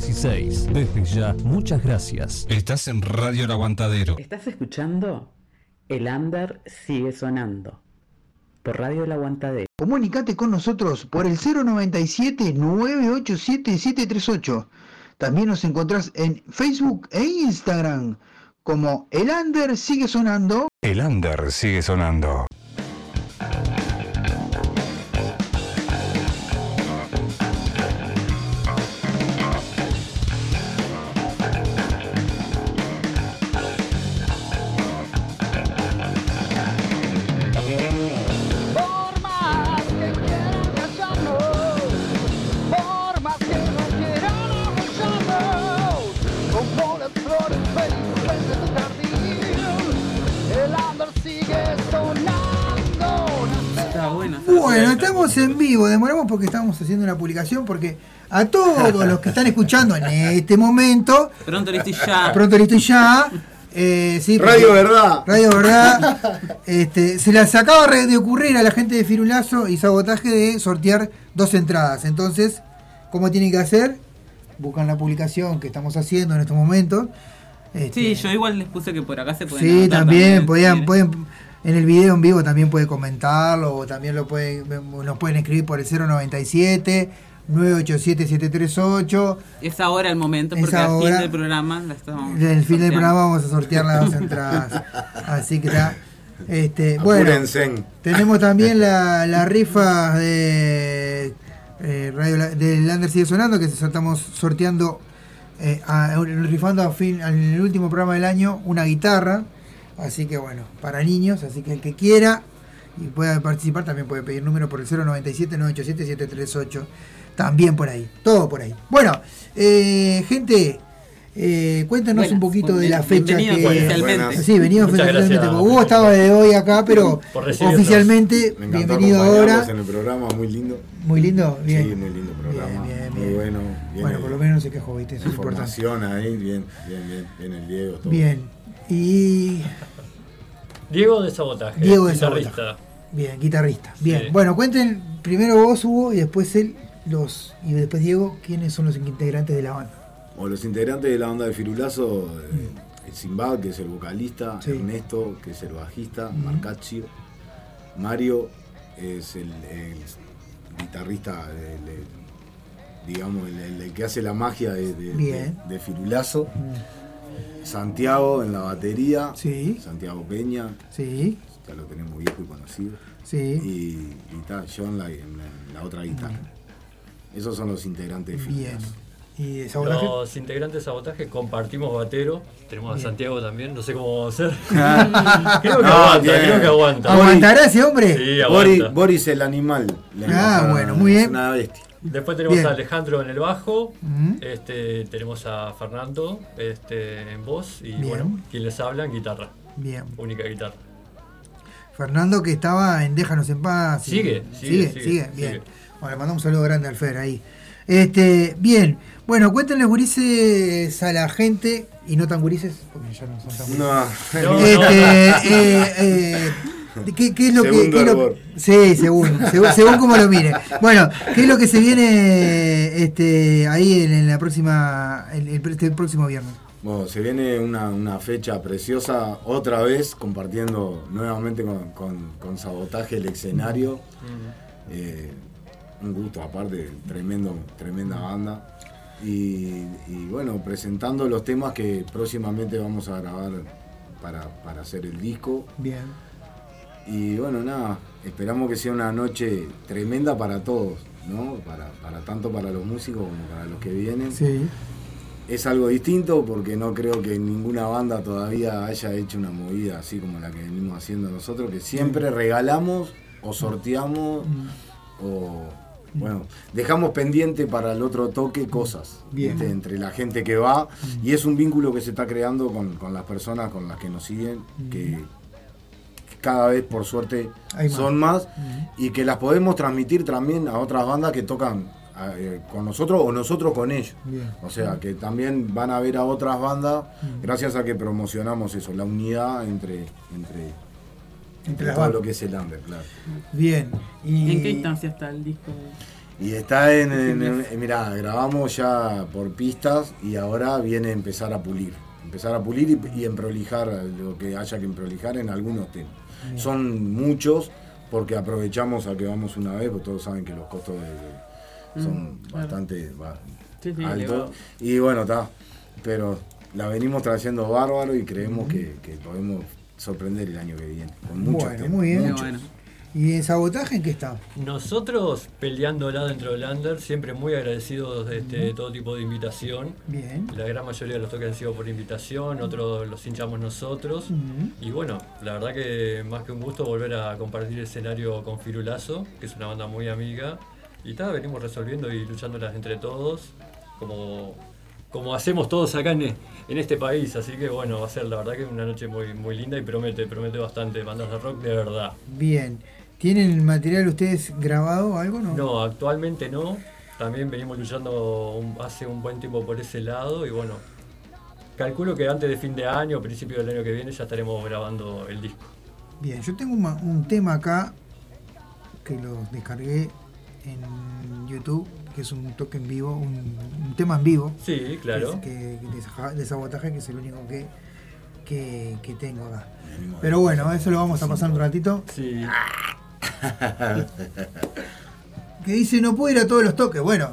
S4: 716. Desde ya, muchas gracias.
S5: Estás en Radio El Aguantadero.
S9: ¿Estás escuchando? El under sigue sonando. Por Radio El Aguantadero.
S19: Comunicate con nosotros por el 097-987-738. También nos encontrás en Facebook e Instagram como El Under Sigue Sonando.
S5: El under sigue sonando.
S11: Bueno.
S10: Estamos en vivo, demoramos porque estamos haciendo una publicación porque a todos los que están escuchando en este momento,
S11: Pronto listo y ya.
S10: pronto listo y ya, eh, sí,
S12: Radio
S10: porque-
S12: Verdad.
S10: Radio Verdad, este, se les acaba de ocurrir a la gente de Firulazo y Sabotaje de sortear dos entradas. Entonces, ¿cómo tienen que hacer? Buscan la publicación que estamos haciendo en estos momentos. Este,
S11: Sí, yo igual les puse que por acá se pueden
S10: Sí,
S11: anotar
S10: también, podían,
S11: sí.
S10: pueden, en el video en vivo también puede comentarlo, o también lo pueden, nos pueden escribir por el 097 987 738.
S11: Es ahora el momento,
S10: Es
S11: porque al fin del programa la estamos.
S10: En el fin del programa vamos a sortear las dos entradas. Así que está. Este, bueno, tenemos también la, la rifa de eh, Radio La- del Lander sigue sonando que estamos sorteando eh, a- rifando a fin, en el último programa del año una guitarra así que bueno para niños así que el que quiera y pueda participar también puede pedir número por el 097 987 738 también por ahí todo por ahí bueno eh, gente eh, cuéntanos
S11: Buenas,
S10: un poquito de la fecha que sí venimos
S12: Muchas
S10: oficialmente
S12: gracias.
S10: Hugo estaba de hoy acá pero oficialmente
S12: Me
S10: bienvenido ahora
S12: en el programa, muy lindo.
S10: muy lindo bien
S12: Sí, muy lindo programa.
S10: Bien, bien,
S12: muy
S10: bien.
S12: bueno. Viene
S10: bueno por lo menos no se quejó viste eso es importante
S12: Información ahí, bien, bien, bien. Viene el Diego, todo.
S10: bien y
S20: Diego de Sabotaje.
S10: Diego de
S20: guitarrista.
S10: Sabotaje. Bien, guitarrista. Bien.
S20: Sí.
S10: Bueno, cuenten primero vos, Hugo, y después él, los. Y después Diego, quiénes son los integrantes de la banda.
S12: O los integrantes de la banda de Firulazo, eh, Simbad, que es el vocalista,
S10: Sí.
S12: Ernesto, que es el bajista. Marcaccio, Mario es el, el guitarrista, el- el- digamos, el, el- el que hace la magia de, de-
S10: Bien.
S12: de- de Firulazo. Santiago en la batería,
S10: Sí.
S12: Santiago Peña,
S10: Sí,
S12: ya lo tenemos viejo y conocido.
S10: sí.
S12: Y, y ta, yo en la, en la- en la otra guitarra. Esos son los integrantes de
S10: Bien.
S12: Firulazo.
S10: ¿Y de sabotaje?
S20: Los integrantes de sabotaje compartimos batero. Tenemos a. Santiago también, no sé cómo vamos a hacer.
S12: Ah.
S20: creo que
S12: No,
S20: aguanta,
S12: bien.
S20: creo que aguanta.
S10: ¿Aguantará ese hombre?
S20: Sí,
S12: Boris,
S20: aguanta.
S12: Boris el animal.
S10: Ah, bueno, muy
S12: es
S10: bien.
S12: una bestia.
S20: Después tenemos
S10: Bien.
S20: a Alejandro en el bajo,
S10: Ujú.
S20: este, tenemos a Fernando este, en voz y
S10: Bien.
S20: bueno, quien les habla en guitarra,
S10: Bien.
S20: única guitarra.
S10: Fernando que estaba en Déjanos en paz. y-
S20: Sigue,
S10: sigue,
S20: sigue,
S10: sigue,
S20: sigue,
S10: bien.
S20: sigue.
S10: Bueno, le mandamos un saludo grande al Fer ahí. Este, bien, bueno, cuéntenle gurises a la gente, y no tan gurises, porque ya no son tan
S12: No,
S10: gurises. Este, eh, eh, ¿qué, qué es lo que, lo-. Sí, según, según, según como lo mire. Bueno, ¿qué es lo que se viene este, ahí en, en la próxima, el, el- este próximo viernes?
S12: Bueno, se viene una, una fecha preciosa, otra vez compartiendo nuevamente con, con- con Sabotaje el escenario. Eh, un gusto, aparte, tremendo, tremenda banda. Y, y bueno, presentando los temas que próximamente vamos a grabar para, para hacer el disco.
S10: Bien.
S12: Y bueno, nada, esperamos que sea una noche tremenda para todos, ¿no? Para, para tanto para los músicos como para los que vienen.
S10: Sí.
S12: Es algo distinto porque no creo que ninguna banda todavía haya hecho una movida así como la que venimos haciendo nosotros, que siempre regalamos o sorteamos o bueno, dejamos pendiente para el otro toque cosas
S10: Bien.
S12: ¿viste? entre la gente que va y es un vínculo que se está creando con, con las personas con las que nos siguen, que que cada vez por suerte
S10: más.
S12: son más y que las podemos transmitir también a otras bandas que tocan eh, con nosotros o nosotros con ellos.
S10: Bien.
S12: O sea, que también van a ver a otras bandas gracias a que promocionamos eso, la unidad entre, entre, entre todo
S10: bandas.
S12: lo que es el under, claro.
S10: Bien. Y,
S11: ¿En qué instancia está el disco?
S12: Y está en, en, en- mirá, grabamos ya por pistas y ahora viene a empezar a pulir. Empezar a pulir y, y en prolijar lo que haya que prolijar en algunos temas.
S10: Bien.
S12: Son muchos porque aprovechamos a que vamos una vez, porque todos saben que los costos de- de- son
S11: Mm, claro.
S12: bastante va-
S11: Sí, sí,
S12: altos. Y bueno, está. Pero la venimos trayendo bárbaro y creemos que, que podemos sorprender el año que viene. Con muchos
S10: Bueno,
S12: temas,
S10: muy bien.
S12: muchos.
S10: ¿Y en sabotaje en qué está?
S20: Nosotros peleándola dentro del under, siempre muy agradecidos de este, todo tipo de invitación.
S10: Bien.
S20: La gran mayoría de los toques han sido por invitación, otros los hinchamos nosotros. Y bueno, la verdad que más que un gusto volver a compartir escenario con Firulazo, que es una banda muy amiga. Y está, venimos resolviendo y luchándolas entre todos, como, como hacemos todos acá en, en este país. Así que bueno, va a ser la verdad que una noche muy, muy linda y promete, promete bastante bandas de rock de verdad.
S10: Bien. ¿Tienen el material ustedes grabado o algo? No.
S20: No, actualmente no. También venimos luchando un- hace un buen tiempo por ese lado y bueno, calculo que antes de fin de año, principio del año que viene, ya estaremos grabando el disco.
S10: Bien, yo tengo un, ma- un tema acá que lo descargué en YouTube, que es un toque en vivo, un, un tema en vivo.
S20: Sí, claro.
S10: Que, que de, sa- de sabotaje, que es el único que, que, que tengo acá. Pero bueno, eso lo vamos a pasar un ratito.
S20: Sí.
S10: Que dice, no puedo ir a todos los toques. Bueno,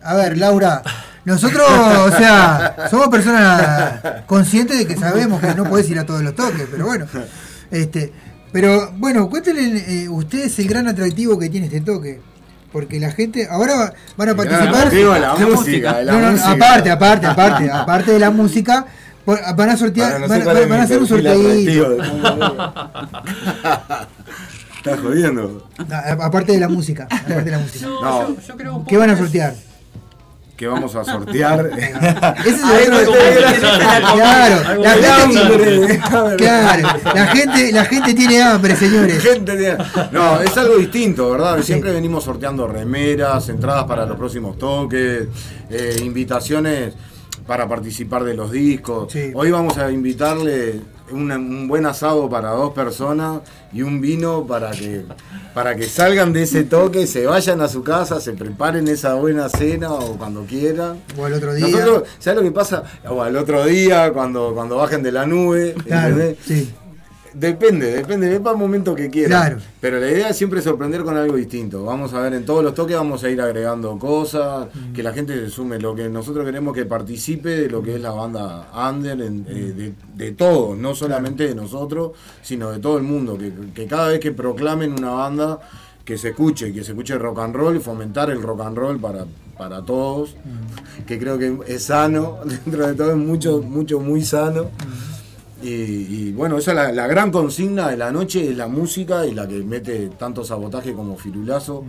S10: a ver, Laura, nosotros, o sea, somos personas conscientes de que sabemos que no podés ir a todos los toques, pero bueno. Este, pero bueno, cuéntenle eh, ustedes el gran atractivo que tiene este toque. Porque la gente, ahora va- van a participar.
S12: atractivo de la música, de la
S10: No, no, no,
S12: música.
S10: aparte, aparte, aparte, aparte de la música, van a sortear, van, a hacer un
S12: atractivo. Estás jodiendo.
S10: No, aparte de la música, aparte de la música.
S12: No,
S10: ¿Qué van a sortear?
S12: que vamos a sortear.
S10: Ese es el otro- Claro, la gente, claro, la gente, la gente tiene hambre, señores.
S12: Gente tiene- No, es algo distinto, ¿verdad? Siempre venimos sorteando remeras, entradas para los próximos toques, eh, invitaciones para participar de los discos. Hoy vamos a invitarle una- un buen asado para dos personas y un vino para que, para que salgan de ese toque, se vayan a su casa, se preparen esa buena cena o cuando quieran.
S10: O al otro día.
S12: Nosotros, ¿sabes lo que pasa? O al otro día, cuando, cuando bajen de la nube.
S10: Claro, sí.
S12: Depende, depende, es para el momento que quieran.
S10: Claro.
S12: Pero la idea es siempre sorprender con algo distinto. Vamos a ver, en todos los toques vamos a ir agregando cosas, que la gente se sume. Lo que nosotros queremos que participe de lo que es la banda under, en- eh, de, de todos, no solamente de nosotros, sino de todo el mundo. Que, que cada vez que proclamen una banda, que se escuche, que se escuche rock and roll y fomentar el rock and roll para, para todos, que creo que es sano, dentro de todo es mucho, mucho, muy sano. Y, y bueno, esa es la, la gran consigna de la noche, es la música y la que mete tanto sabotaje como firulazo.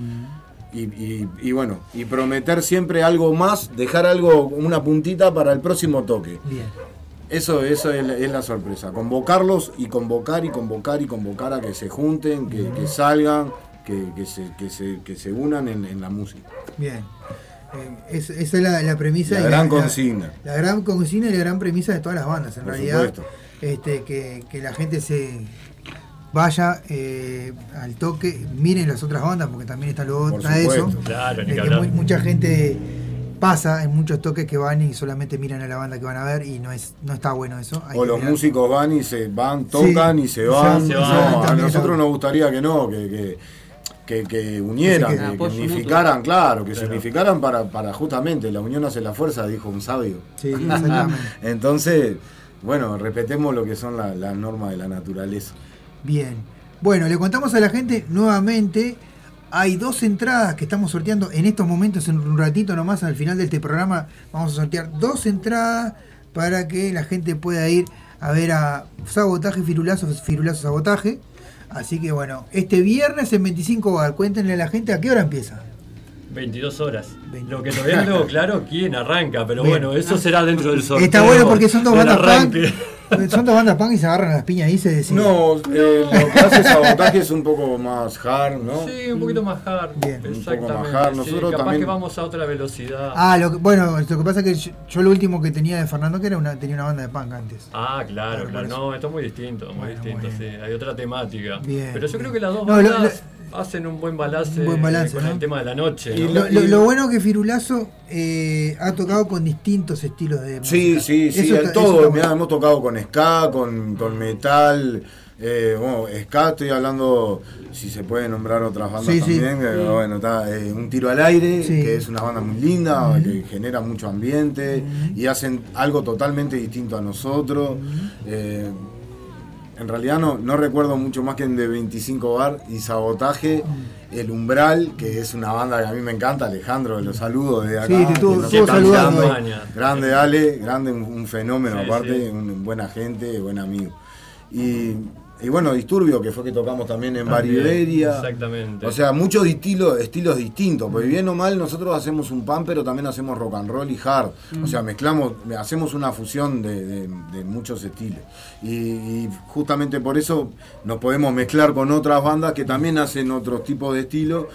S12: Y, y- y bueno, y prometer siempre algo más, dejar algo, una puntita para el próximo toque.
S10: Bien.
S12: Eso, eso es, la, es la sorpresa, convocarlos y convocar y convocar y convocar a que se junten, que, que salgan, que, que se, que, se, que se unan en, en la música.
S10: Bien. Eh, es- esa es la, la premisa.
S12: La
S10: y
S12: gran consigna.
S10: La, gran consigna y la gran premisa de todas las bandas, en
S12: Por
S10: realidad.
S12: supuesto.
S10: Este, que, que la gente se vaya eh, al toque, miren las otras bandas, porque también está lo
S12: Por
S10: está eso.
S12: supuesto.
S20: Claro, ni
S10: de
S20: que
S10: que
S20: hablar.
S10: mu- mucha gente pasa en muchos toques que van y solamente miran a la banda que van a ver y no es no está bueno eso. Hay
S12: O los
S10: mirar.
S12: músicos van y se van, tocan
S10: Sí,
S12: y se van.
S10: se
S12: No,
S10: van,
S12: a nosotros
S10: no.
S12: nos gustaría que no, que, que, que, que unieran,
S10: Que
S12: unificaran, claro, que se unificaran para, para justamente la unión hace la fuerza, dijo un sabio.
S10: Sí, exactamente.
S12: Entonces, bueno, respetemos lo que son la- las normas de la naturaleza.
S10: Bien. Bueno, le contamos a la gente nuevamente. Hay dos entradas que estamos sorteando en estos momentos, en un ratito nomás, al final de este programa. Vamos a sortear dos entradas para que la gente pueda ir a ver a Sabotaje Firulazo, Firulazo Sabotaje. Así que bueno, este viernes en 25 bar, cuéntenle a la gente a qué hora empieza.
S20: 22 horas. Lo que todavía no tengo claro quién arranca, pero
S10: Bien.
S20: bueno, eso será dentro del sorteo.
S10: Está bueno porque son dos bandas punk. Son dos bandas punk y se agarran a las piñas y se deciden.
S12: No, eh, lo que hace sabotaje es un poco más hard, ¿no?
S20: Sí, un poquito más hard.
S10: Bien.
S12: Un poco
S20: Exactamente.
S12: más hard.
S20: sí,
S12: Nosotros
S20: capaz
S12: también-
S20: que vamos a otra velocidad.
S10: Ah, lo que- bueno, lo que pasa es que yo, yo lo último que tenía de Fernando que era una, tenía una banda de punk antes.
S20: Ah, claro,
S10: Claro,
S20: No, esto es muy distinto, muy distinto, sí. Hay otra temática.
S10: Bien,
S20: Pero yo creo que las dos
S10: No, lo-
S20: bandas hacen un buen balance,
S10: Un buen balance,
S20: con
S10: ¿no?
S20: el tema de la noche.
S10: Lo, lo- lo bueno que Firulazo eh, ha tocado con distintos estilos de música.
S12: Sí, sí, sí,
S10: Eso
S12: en
S10: está-
S12: todo. mirá, hemos tocado con ska, con, con metal. Eh, bueno, ska estoy hablando, si se puede nombrar otras bandas
S10: Sí, sí.
S12: también. que,
S10: Sí.
S12: bueno, está eh, Un Tiro al Aire,
S10: Sí.
S12: que es una banda muy linda, que genera mucho ambiente y hacen algo totalmente distinto a nosotros. Eh, en realidad no, no recuerdo mucho más que en de 25 Bar y Sabotaje, El Umbral, que es una banda que a mí me encanta, Alejandro, los saludo de acá.
S10: Sí,
S12: está
S10: saludando.
S12: Grande Ale, grande, un, un fenómeno
S20: Sí,
S12: aparte,
S20: sí.
S12: un buena gente, buen amigo. Y, y bueno, Disturbio, que fue que tocamos también en Bariberia.
S20: exactamente.
S12: O sea, muchos estilos, estilos distintos, porque bien o mal nosotros hacemos un pan, pero también hacemos rock and roll y hard. O sea, mezclamos, hacemos una fusión de, de- de muchos estilos. Y, y justamente por eso nos podemos mezclar con otras bandas que también hacen otros tipos de estilos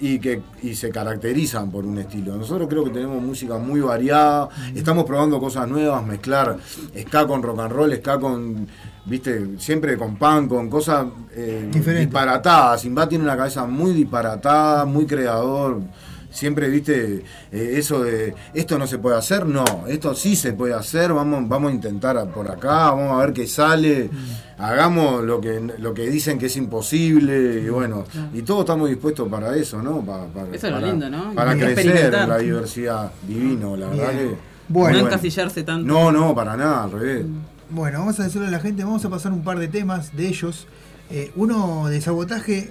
S12: y que y se caracterizan por un estilo. Nosotros creo que tenemos música muy variada, estamos probando cosas nuevas, mezclar ska con rock and roll, ska con, viste, siempre con punk, con cosas eh,
S10: Diferente.
S12: disparatadas. Simba tiene una cabeza muy disparatada, muy creador. Siempre, viste, eh, eso de esto no se puede hacer, no, esto sí se puede hacer, vamos, vamos a intentar por acá, vamos a ver qué sale, hagamos lo que, lo que dicen que es imposible, y bueno, y todos estamos dispuestos para eso, ¿no? Pa- para,
S11: Eso es lo
S12: para-
S11: lindo, ¿no?
S12: Para crecer la diversidad, divino, la verdad que.
S10: Bueno.
S11: no encasillarse tanto.
S12: No, no, para nada, al revés.
S10: Bueno, vamos a decirle a la gente, vamos a pasar un par de temas de ellos. Eh, uno de sabotaje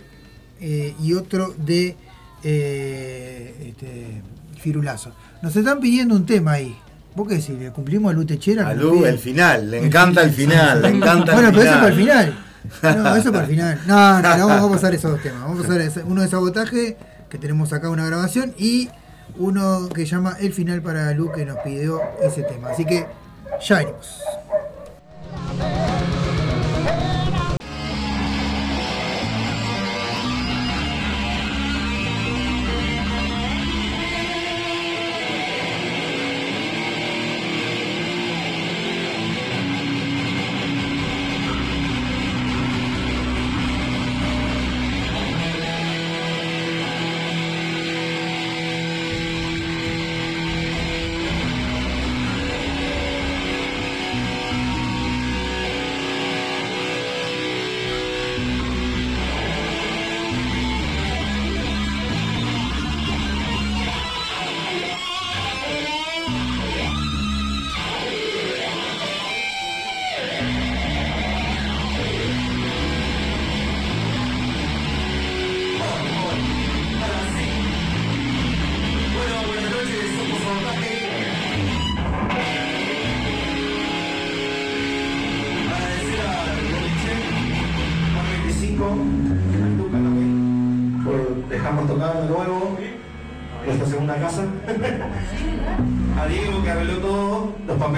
S10: eh, y otro de eh, este, firulazo. Nos están pidiendo un tema ahí. ¿Vos qué decís? ¿Le cumplimos a Lu Techera?
S12: A Lu, el final, le encanta el final, le encanta
S10: Bueno,
S12: el
S10: pero eso
S12: final.
S10: para el final. No, eso para el final. No, no, no, vamos a pasar esos dos temas. Vamos a pasar uno de sabotaje, que tenemos acá una grabación, y uno que llama El final para Lu, que nos pidió ese tema. Así que ya iremos.
S21: Yeah.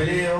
S21: Todo,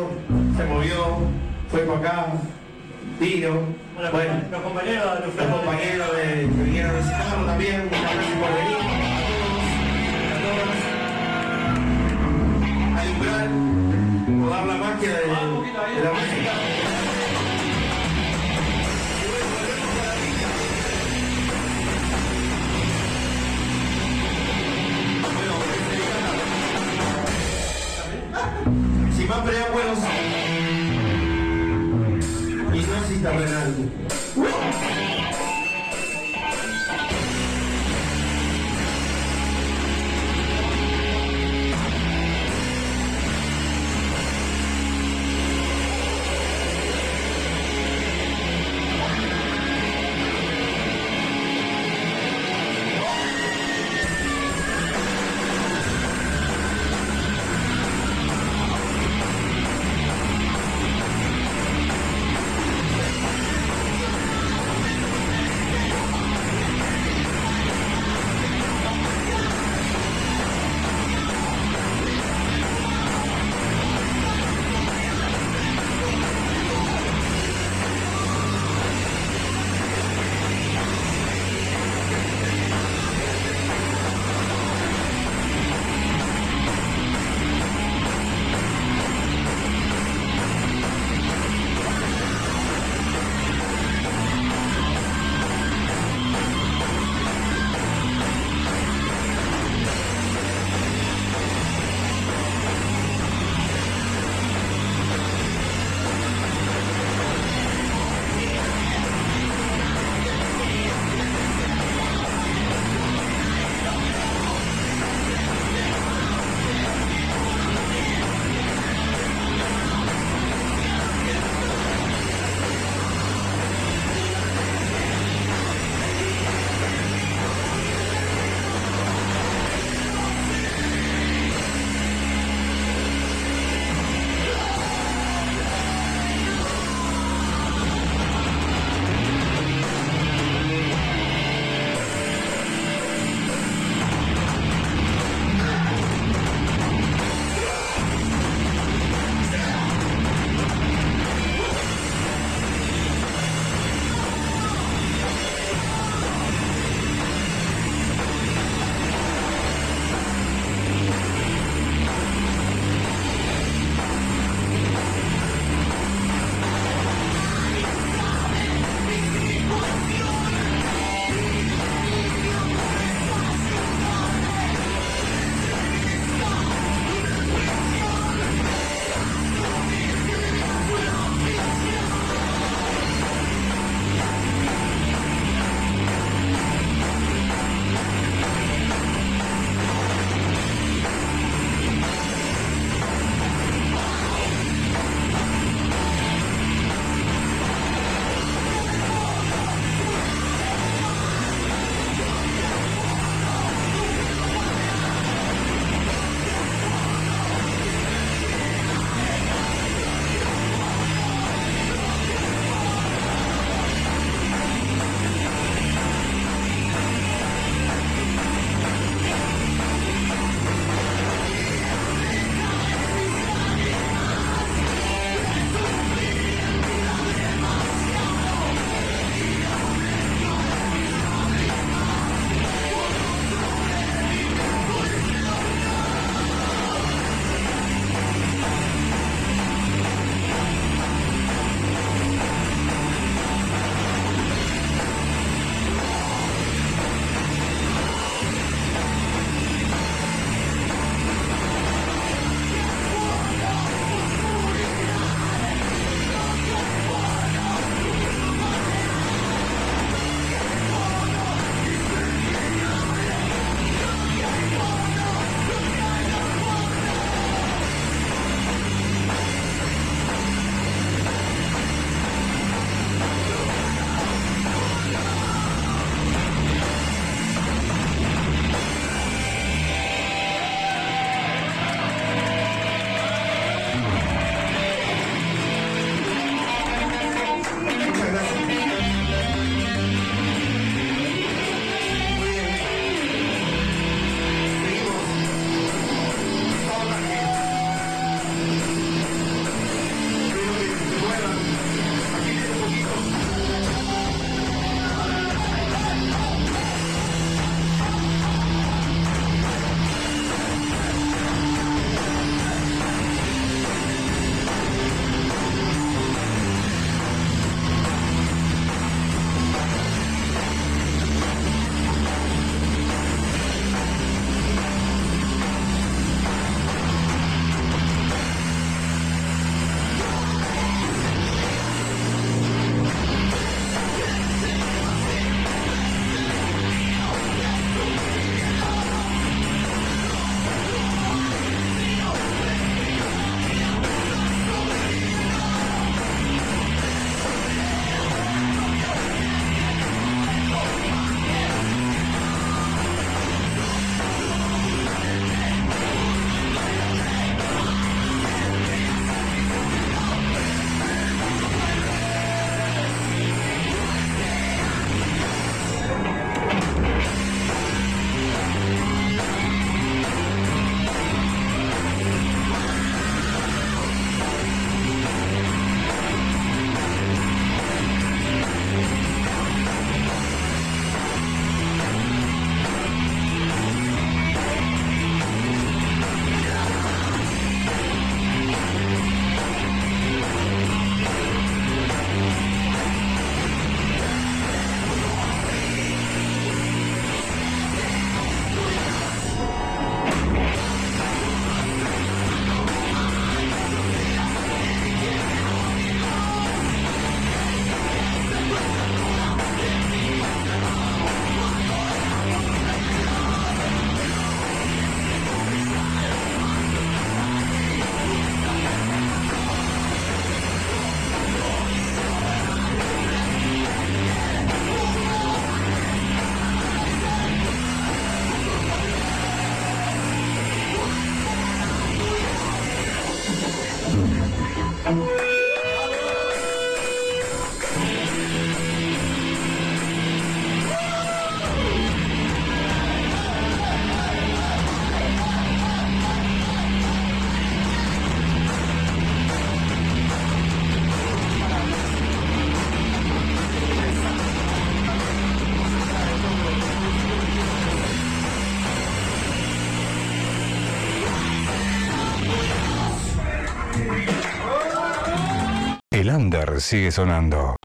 S8: sigue sonando.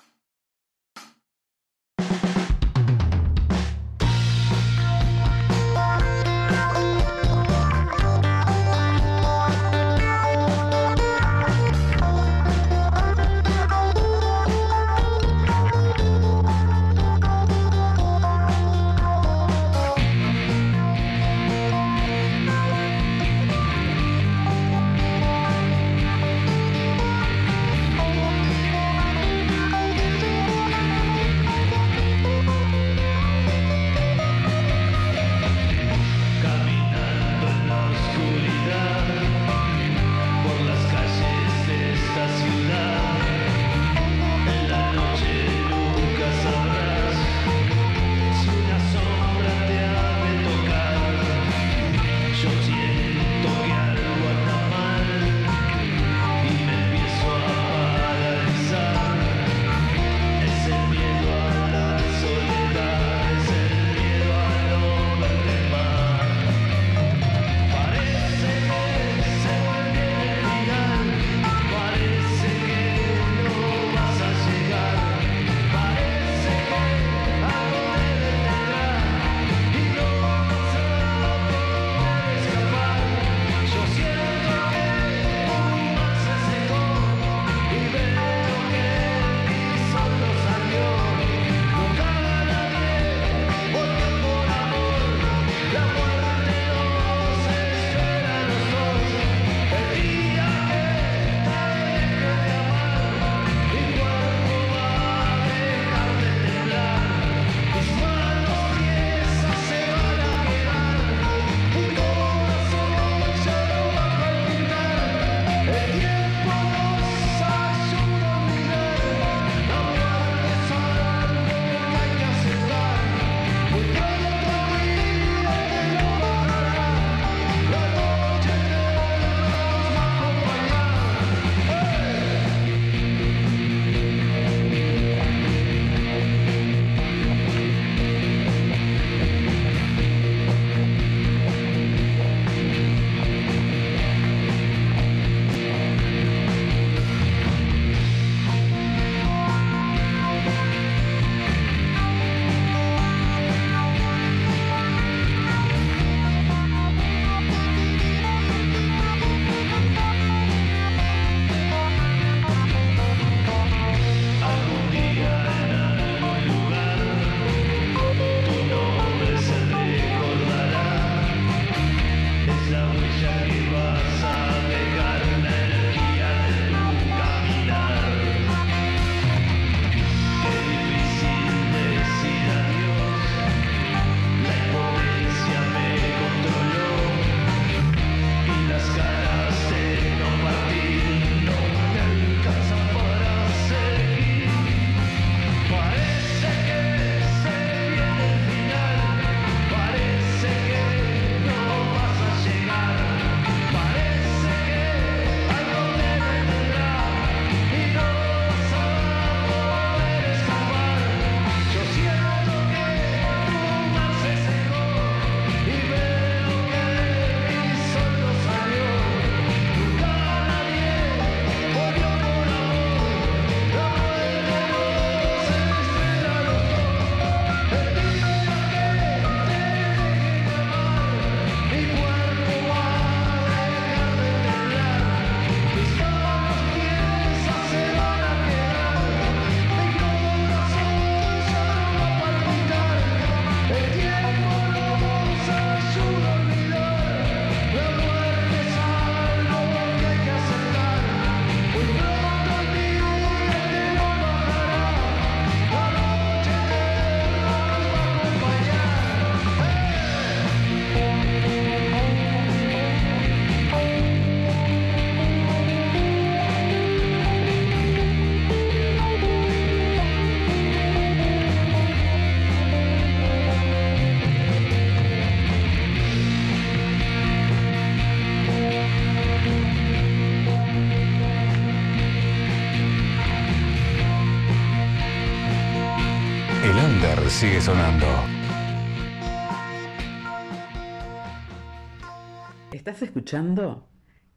S9: Escuchando?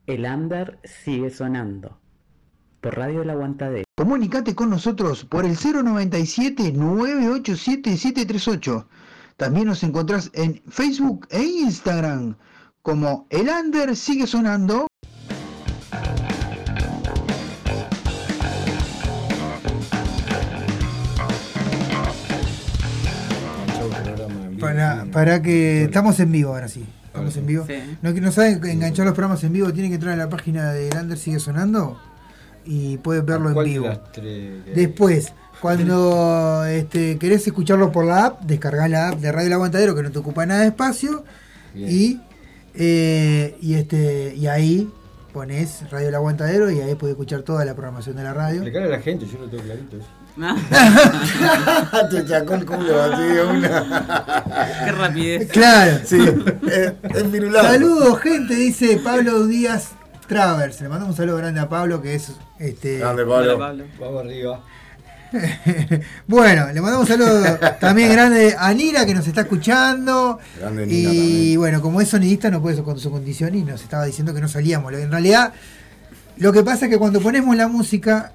S9: El under sigue sonando. Por Radio El Aguantadero.
S10: Comunicate con nosotros por el 097-987-738. También nos encontrás en Facebook e Instagram como El Under sigue sonando. Para, para que estamos en vivo ahora sí. Estamos en vivo. No, que no saben enganchar los programas en vivo, tienen que entrar a la página de El Under sigue sonando y puedes verlo en
S22: ¿Cuál de
S10: vivo. Después, cuando este, querés escucharlo por la app, descargás la app de Radio El Aguantadero que no te ocupa nada de espacio y, eh, y, este, y ahí pones Radio El Aguantadero y ahí puedes escuchar toda la programación de la radio.
S22: Explicarle a la gente, yo lo tengo clarito. eso.
S12: Te sacó el culo así de una.
S11: Qué rapidez.
S10: Claro.
S12: Sí, es, es.
S10: Saludos, gente, dice Pablo Díaz Travers. Le mandamos un saludo grande a Pablo, que es este.
S12: Grande, Pablo.
S22: Vamos arriba.
S10: bueno, le mandamos un saludo también grande a Nira que nos está escuchando.
S12: Grande Nina
S10: Y
S12: también.
S10: bueno, como es sonidista, no puede con su condición y nos estaba diciendo que no salíamos. En realidad, lo que pasa es que cuando ponemos la música,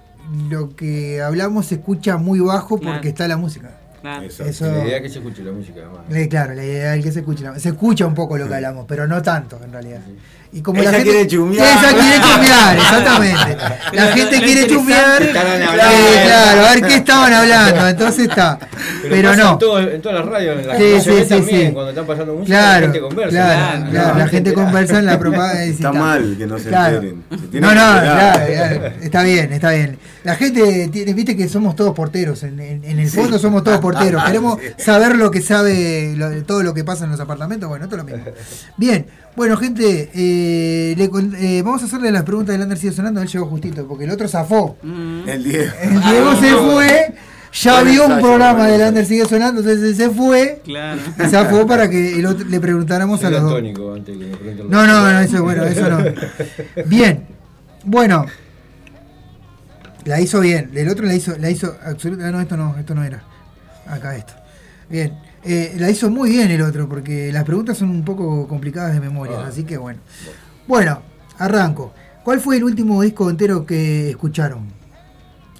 S10: lo que hablamos se escucha muy bajo porque
S11: Claro.
S10: está la música.
S11: Claro.
S22: Eso.
S10: Eso-
S22: La idea es que se escuche la música, además.
S10: Eh, claro, la idea es que se escuche. la- Se escucha un poco lo que hablamos, pero no tanto en realidad. Y como
S12: Ella
S10: la gente
S12: quiere chusmear.
S10: Ella quiere chusmear, exactamente. La gente quiere.
S22: Estaban
S10: eh,
S22: hablando.
S10: claro, a ver qué estaban hablando. Entonces está. Pero,
S22: pasa
S10: no.
S22: En, todo- en todas las radios, en las
S10: Sí,
S22: que
S10: sí,
S22: se ve
S10: sí,
S22: también,
S10: sí.
S22: cuando están pasando música,
S10: Claro,
S22: la gente conversa.
S10: claro, claro, la gente conversa en la propaganda.
S12: Está mal que no se
S10: Claro.
S12: enteren. Se
S10: No, no, claro, claro, está bien, está bien. La gente, tiene, viste que somos todos porteros, en, en- en el fondo somos todos porteros. Queremos saber lo que sabe, lo- todo lo que pasa en los apartamentos, bueno, esto es lo mismo. Bien, bueno, gente, eh, le con- eh, vamos a hacerle las preguntas del Ander sigue sonando, él llegó justito, porque el otro zafó.
S12: El Diego.
S10: El Diego se fue, ya vio un programa
S12: buen
S10: del. Ander sigue sonando, entonces se fue.
S11: Claro.
S10: Zafó para que el otro- le preguntáramos a los dos.
S22: antes que
S10: No, no, no, eso bueno, eso no. Bien. Bueno. La hizo bien. El otro la hizo, la hizo absolutamente. No, esto no, esto no era. Acá esto. Bien. Eh, la hizo muy bien el otro, porque las preguntas son un poco complicadas de memoria,
S22: Ah.
S10: así que bueno. Bueno, arranco. ¿Cuál fue el último disco entero que escucharon?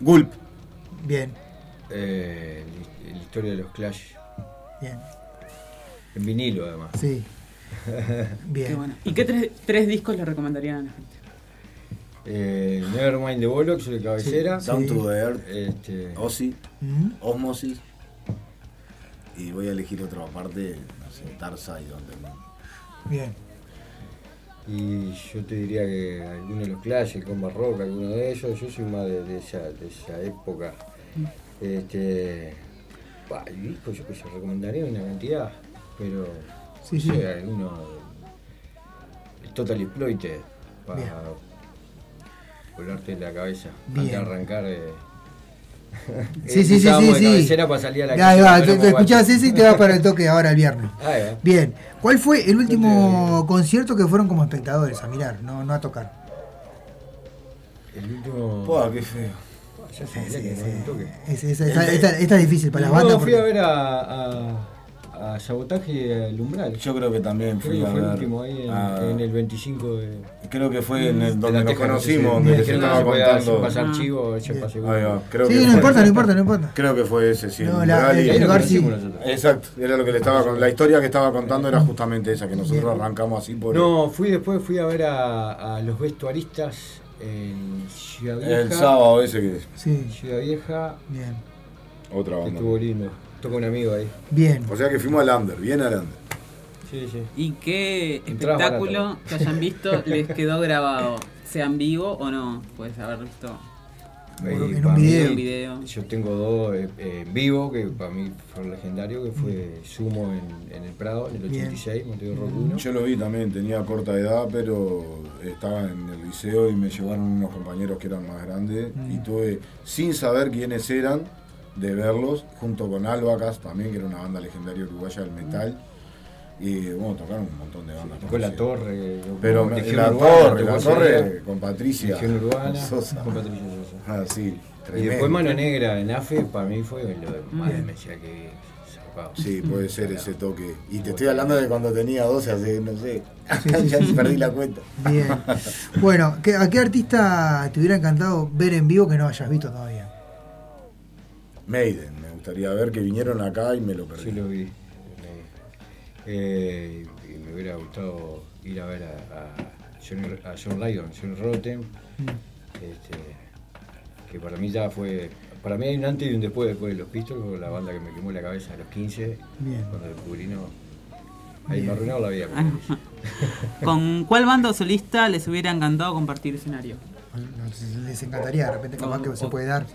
S12: Gulp.
S10: Bien,
S22: Eh, la historia de los Clash.
S10: bien,
S22: En vinilo, además.
S10: sí. Bien.
S11: Qué bueno. ¿Y qué tres, tres discos le recomendarían a la gente?
S22: Eh, Nevermind the Bollocks de cabecera.
S12: Sí. Down to the Earth.
S22: Este,
S12: Ozzy.
S10: Mm,
S12: Osmosis. Y voy a elegir otra parte, no sé, Tarside. Donde
S10: Bien.
S22: Y yo te diría que alguno de los Clash, el Combat Rock, alguno de ellos, yo soy más de, de esa, de esa época. Este. Bah, el disco yo que yo recomendaría una cantidad, pero.
S10: Sí,
S22: no
S10: sí.
S22: alguno. El Total Exploited, para
S10: Bien.
S22: volarte la cabeza.
S10: Bien.
S22: Antes de arrancar. eh,
S10: Sí, sí, sí, sí, sí.
S22: para salir a la
S10: Ahí va, te, te escuchás ese y te vas para el toque ahora el viernes.
S22: Ahí va.
S10: Bien. ¿Cuál fue el último concierto que fueron como espectadores a mirar, no, no a tocar?
S22: El último.
S12: Pua, qué feo.
S22: Ya se me que un toque.
S10: Es- es- esta, esta- esta es difícil para las bandas.
S22: fui a
S10: porque-
S22: ver a, a, a Sabotaje al Umbral.
S12: Yo creo que también
S22: Creo
S12: fui
S22: que
S12: a
S22: fue el último ahí en,
S12: a-
S22: en el 25 de.
S12: Creo que fue en el,
S22: de
S12: donde nos conocimos, donde les estaba contando.
S22: pasar
S10: Ah.
S22: chivo, yo pasé
S12: Ahí va, creo
S10: Sí,
S12: que
S10: no importa, no importa, no importa.
S12: Creo que fue ese, sí.
S10: No,
S12: el
S10: la- el
S22: nos
S10: lugar sí.
S12: Exacto, era lo que le estaba con la historia que estaba contando era justamente esa, que nosotros arrancamos así por
S22: No, fui después fui a ver a, a los vestuaristas en Ciudad Vieja.
S12: el sábado ese que
S10: Sí,
S22: Ciudad Vieja,
S10: bien.
S12: otra
S22: que
S12: banda.
S22: estuvo lindo. Toca un amigo ahí.
S10: Bien.
S12: O sea que fuimos al under, bien al under.
S22: Sí, sí.
S11: ¿Y qué espectáculo que hayan visto les quedó grabado? ¿Sea en vivo o no? Puedes haber visto
S22: Eh,
S10: En un video.
S11: un video.
S22: Yo tengo dos eh, eh, en vivo, que para mí fueron legendarios, que fue Sumo en, en el Prado, en el
S10: Bien.
S22: 86, Montevideo Rock 1.
S12: Yo lo vi también, tenía corta edad, pero estaba en el liceo y me llevaron unos compañeros que eran más grandes y tuve, sin saber quiénes eran, de verlos, junto con Albacas también, que era una banda legendaria uruguaya del metal. Y bueno, tocaron un montón de bandas.
S22: Tocó La. Torre,
S12: Pero me- la
S22: Urbana,
S12: torre, la con Patricia.
S22: Legión Urbana,
S12: Sosa.
S22: con Patricia Sosa.
S12: Ah, sí,
S22: Y después Mano Negra en AFE, para mí fue lo de más decía que tocado.
S12: Sí, puede ser ese toque. Y te estoy hablando de cuando tenía 12, hace, no sé,
S10: Sí, sí,
S12: ya
S10: sí.
S12: perdí la cuenta.
S10: Bien. Bueno, ¿qué- ¿a qué artista te hubiera encantado ver en vivo que no hayas visto todavía?
S12: Maiden, me gustaría ver que vinieron acá y me lo perdí.
S22: Sí, lo vi. Eh, y me hubiera gustado ir a ver a, a Johnny, a John Lydon, John Rotten, este, que para mí ya fue. Para mí hay un antes y un después, después de los Pistols, la banda que me quemó la cabeza a los 15,
S10: Bien.
S22: cuando descubrí no. Ahí
S11: Bien.
S22: me arruinó la vida.
S11: ¿Con cuál banda o solista les hubiera encantado compartir escenario?
S10: Les encantaría, de repente capaz que se puede dar.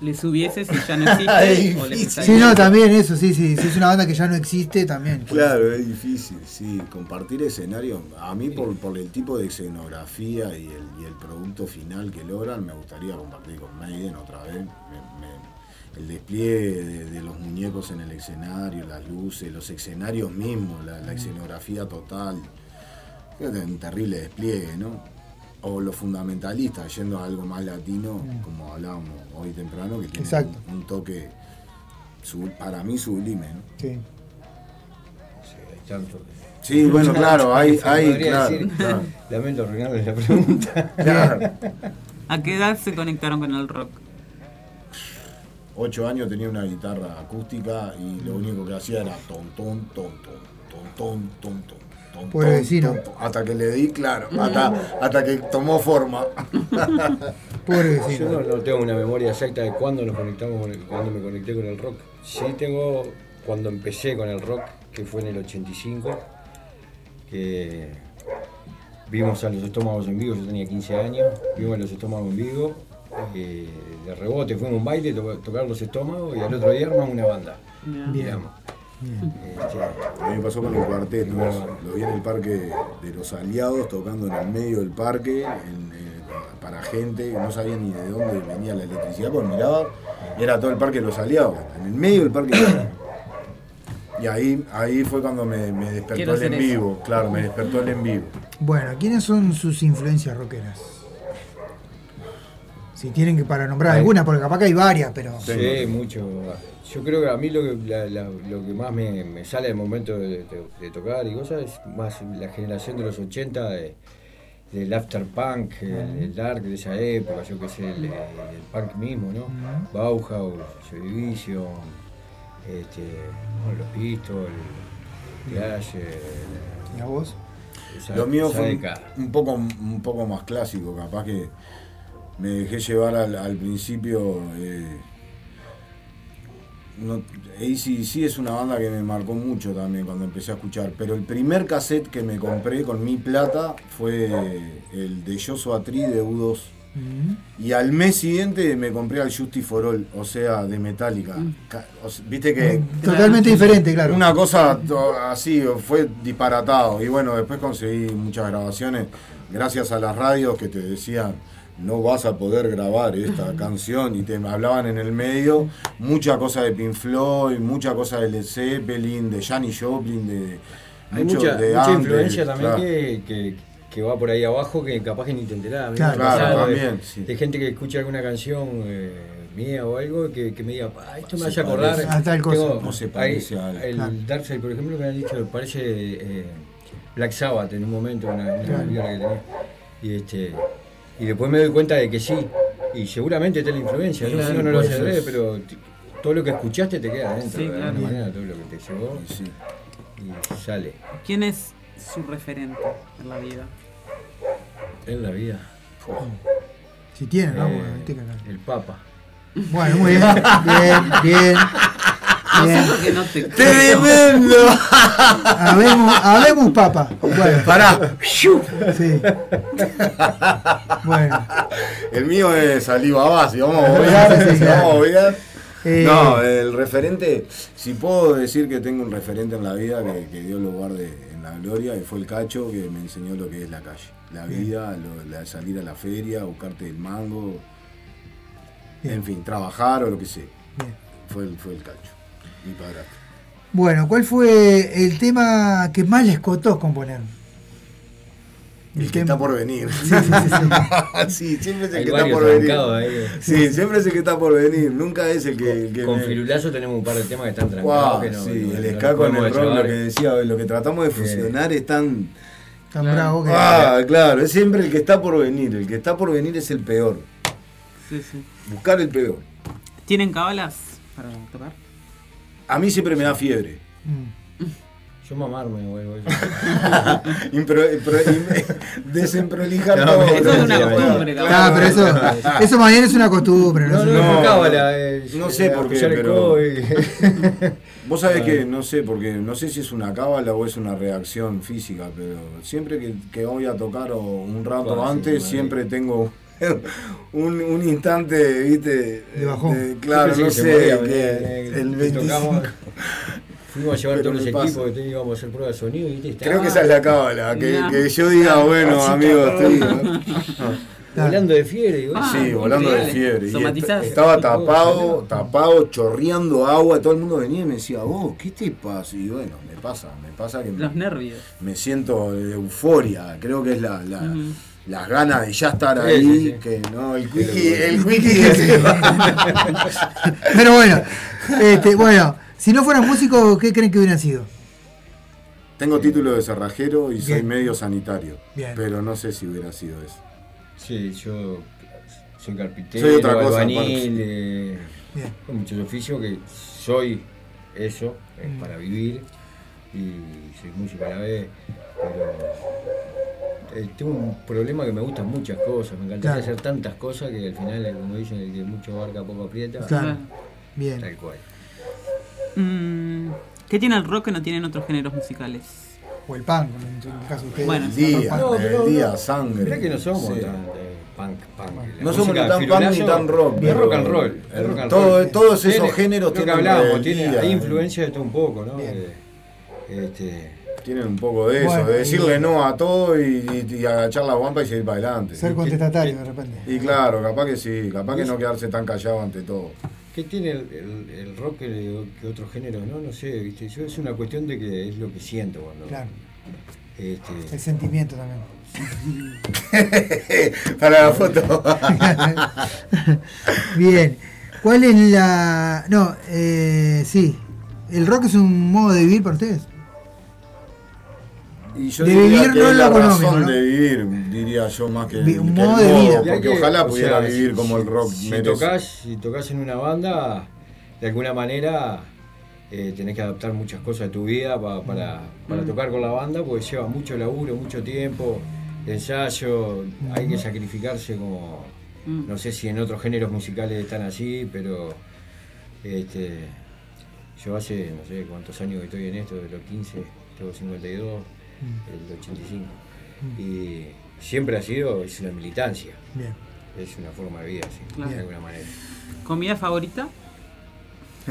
S11: ¿Les hubiese si ya no existe? o les
S10: Sí, no, también eso, sí, sí. Si es una banda que ya no existe, también.
S12: Claro, es difícil, sí. Compartir escenario, a mí por, por el tipo de escenografía y el, y el producto final que logran, me gustaría compartir con Maiden otra vez. Me- me- el despliegue de, de los muñecos en el escenario, las luces, los escenarios mismos, la, la escenografía total. Es un terrible despliegue, ¿no? o los fundamentalistas, yendo a algo más latino, como hablábamos hoy temprano, que tiene Un, toque sub, para mí sublime. ¿no?
S10: Sí.
S22: Sí, hay tanto.
S12: Sí, bueno, claro, hay, hay claro, claro,
S22: Lamento arruinarles la pregunta.
S12: Claro.
S11: ¿A qué edad se conectaron con el rock?
S12: Ocho años tenía una guitarra acústica y lo único que hacía era ton, ton, ton, ton, ton, ton, ton, ton ton,
S10: Pobre
S12: ton,
S10: vecino.
S12: hasta que le di, claro, hasta, hasta que tomó forma.
S10: Pobre
S22: Yo no, no tengo una memoria exacta de cuándo nos conectamos, con el- cuándo me conecté con el rock. Sí tengo cuando empecé con el rock, que fue en el 85, que vimos a los estómagos en vivo, yo tenía 15 años, vimos a los estómagos en vivo, eh, de rebote fuimos a un baile, to- tocar los estómagos y al otro día armamos una banda.
S10: Bien.
S22: digamos. Este,
S12: A mí me pasó con el cuarteto, lo vi en el parque de los aliados tocando en el medio del parque, en, eh, para gente que no sabía ni de dónde venía la electricidad, pues miraba, y era todo el parque de los aliados, en el medio del parque. Y ahí, ahí fue cuando me, me despertó el en
S11: eso.
S12: vivo, claro, me despertó el en vivo.
S10: Bueno, ¿quiénes son sus influencias rockeras? Si tienen que para nombrar
S22: Ay.
S10: alguna, porque capaz que hay varias, pero.
S22: Sí, mucho. Yo creo que a mí lo que, la- la- lo que más me, me sale al momento de, de- de tocar y cosas es más la generación de los 80 de, del after punk, el, el dark de esa época, yo qué sé, el, el punk mismo, ¿no? Bauhaus, Joy Division, este, bueno, los Pistols, Clash, eh,
S10: ¿Y a vos?
S22: esa-
S12: Lo mío fue un, poco, un poco más clásico, capaz que me dejé llevar al, al principio. Eh, no, ACDC es una banda que me marcó mucho también cuando empecé a escuchar, pero el primer cassette que me compré con mi plata fue el de Joshua Tree de U2. Y al mes siguiente me compré al Justice for All, o sea, de Metallica. O sea, Viste que.
S10: Totalmente diferente, claro.
S12: Una cosa así, fue disparatado. Y bueno, después conseguí muchas grabaciones, gracias a las radios que te decían, no vas a poder grabar esta canción. Y te hablaban en el medio mucha cosa de Pink Floyd, mucha cosa de Led Zeppelin, de Janis Joplin, de.
S22: Hay
S12: mucho
S22: mucha,
S12: de
S22: mucha
S12: Andes,
S22: influencia también
S12: claro.
S22: que, que- que va por ahí abajo que capaz que ni te enterás. A
S12: Claro,
S22: de-
S12: también, sí.
S22: De gente que escucha alguna canción eh, mía o algo que, que me diga, "Pa, esto me hace acordar.
S12: Ah, tal cosa.
S22: Tengo-
S12: O se
S22: hay-
S12: parece a algo.
S22: El
S12: Claro.
S22: Darkseid, por ejemplo, me han dicho, parece eh, Black Sabbath en un momento, una, una
S10: Claro.
S22: viola que tenía. Y, este, y después me doy cuenta de que sí. Y seguramente te la influencia, ¿no?
S12: Sí,
S22: uno no lo
S12: es-
S22: pero todo lo que escuchaste te queda adentro,
S11: Sí,
S22: de
S11: claro.
S22: alguna manera, todo lo que te llegó y sale.
S11: ¿Quién es su referente en la vida?
S22: En la vida.
S10: Si tienen, ¿no?
S22: Eh, el Papa.
S10: Bueno, muy bien, bien, bien.
S11: Qué no te.
S12: ¡Tremendo!
S10: Habemos, habemos papa. Bueno.
S12: Pará.
S10: Sí. Bueno.
S12: El mío es saliva base, vamos a
S10: sí, claro.
S12: Vamos a ver.
S10: Eh,
S12: No, el referente, si puedo decir que tengo un referente en la vida que, que Dios lo guarde en la gloria, y fue el cacho que me enseñó lo que es la calle, la vida, lo- la salir a la feria, buscarte el mango, en fin, trabajar o lo que sea.
S10: Bien.
S12: Fue el, fue el cacho, mi padrastro.
S10: Bueno, ¿cuál fue el tema que más les costó componer?
S12: El,
S10: El
S12: que
S10: tema.
S12: está por venir.
S10: Sí, sí, sí,
S12: Sí, siempre es el
S22: Hay
S12: que está por venir.
S22: ahí.
S12: Sí, siempre es el que está por venir. Nunca es el que. el que
S22: Con
S12: me-
S22: Firulazo tenemos un par de temas que están trancados.
S12: Guau,
S22: que no,
S12: sí,
S22: no-
S12: el
S22: no
S12: ska
S22: los
S12: con el rock, lo que decía, lo que tratamos de fusionar es tan.
S10: Tan bravo que.
S12: Ah, claro, es siempre el que está por venir. El que está por venir es el peor.
S11: Sí, sí.
S12: Buscar el peor.
S11: ¿Tienen cabalas para tocar?
S12: A mí siempre me da fiebre.
S22: Yo mamarme, vuelvo.
S12: Impro, impro- im- desemprolijar
S22: No,
S12: todo.
S22: eso es una
S12: No,
S22: costumbre,
S12: no,
S10: Ah, pero eso,
S12: no.
S10: eso más bien es una costumbre.
S22: No,
S10: sé.
S22: no, no, cábala. eh,
S12: No sé
S22: eh,
S12: por qué,
S22: el
S12: pero. Vos sabés que no sé, porque no sé si es una cábala o es una reacción física, pero siempre que, que voy a tocar o un rato
S22: sí,
S12: antes, siempre tengo un, un instante, ¿viste?
S10: De bajón.
S12: claro, no sé,
S22: que se moría,
S12: que
S22: eh,
S12: el
S22: que
S12: 25.
S22: tocamos, Fuimos a llevar
S12: Pero
S22: todos los
S12: me
S22: equipos que íbamos a hacer pruebas de sonido. ¿viste?
S12: Creo que esa es la cábala, que,
S22: No.
S12: que yo diga, bueno, amigo,
S22: está.
S12: estoy.
S22: Volando de fiebre. digo,
S11: Ah,
S12: sí, volando de fiebre.
S11: Somatizás.
S12: estaba tapado, tapado, chorreando agua, todo el mundo venía y me decía, vos, ¿qué te pasa? Y bueno, me pasa, me pasa que me-
S11: Los nervios.
S12: me siento de euforia, creo que es la, la-. Las ganas de ya estar ahí,
S22: sí, sí.
S12: que no, el wiki, el wiki es-
S10: Pero bueno, este, bueno, si no fueran músicos, ¿qué creen que hubieran sido?
S12: Tengo título de cerrajero y soy medio sanitario,
S10: Bien.
S12: pero no sé si hubiera sido eso.
S22: Sí, yo soy carpintero,
S12: Soy otra cosa, aparte.
S22: eh, con muchos oficios que soy eso, es
S10: Mm.
S22: para vivir y soy músico a la vez, pero eh, tengo un problema que me gustan muchas cosas, me encantaría
S10: Claro.
S22: hacer tantas cosas que al final, eh, como dicen, el que mucho abarca poco aprieta.
S10: Claro. Bien.
S22: Tal cual.
S11: Mm, ¿Qué tiene el rock que no tienen otros géneros musicales?
S10: O el punk, en el caso de ustedes.
S11: Bueno,
S12: El día,
S10: No,
S12: el
S10: pero
S12: día,
S10: no.
S12: sangre.
S22: Mirá que no somos
S12: Sí.
S22: tan eh, punk, punk. La
S12: No somos ni tan punk ni tan rock,
S22: Es
S12: pero
S22: rock and roll.
S12: el-
S22: rock and
S12: todo-
S22: roll.
S12: todos esos géneros
S22: que
S12: tienen
S22: hablábamos,
S12: el
S22: tiene,
S12: día,
S22: hay
S12: eh.
S22: influencia de todo un poco, ¿no? Eh, este,
S12: Tienen un poco de eso,
S10: Bueno,
S12: de decirle
S10: y-
S12: no a todo y, y- y agachar la guampa y seguir para adelante.
S10: Ser contestatario de repente.
S12: Y claro, capaz que sí, capaz que no quedarse tan callado ante todo.
S22: ¿Qué tiene el, el- el rock que, que otros géneros? No, no sé, ¿viste? Yo, es una cuestión de que es lo que siento cuando.
S10: Claro.
S22: Este,
S10: El sentimiento también.
S12: Para la foto.
S10: Bien. ¿Cuál es la. No, eh, sí. ¿El rock es un modo de vivir para ustedes?
S12: Y yo
S10: De
S12: diría
S10: vivir
S12: que
S10: no
S12: es
S10: lo económico,
S12: razón
S10: ¿no?
S12: de vivir, diría yo más que,
S10: Vi-
S12: que
S10: un
S12: el
S10: modo de vida.
S22: Hay
S12: porque
S22: que-
S12: ojalá
S22: o
S12: pudiera
S22: sea,
S12: vivir
S22: si-
S12: como el rock
S22: si
S12: merece.
S22: Tocas, si tocas en una banda, de alguna manera eh, tenés que adaptar muchas cosas de tu vida pa- para, para
S11: Mm.
S22: tocar con la banda, porque lleva mucho laburo, mucho tiempo, ensayo, hay que sacrificarse como,
S11: Mm.
S22: no sé si en otros géneros musicales están así, pero este, yo hace no sé cuántos años que estoy en esto, de los 15, tengo 52, el 85, y siempre ha sido, es una militancia.
S10: Bien.
S22: Es una forma de vida, sí,
S11: Claro.
S22: de alguna manera.
S11: ¿Comida favorita?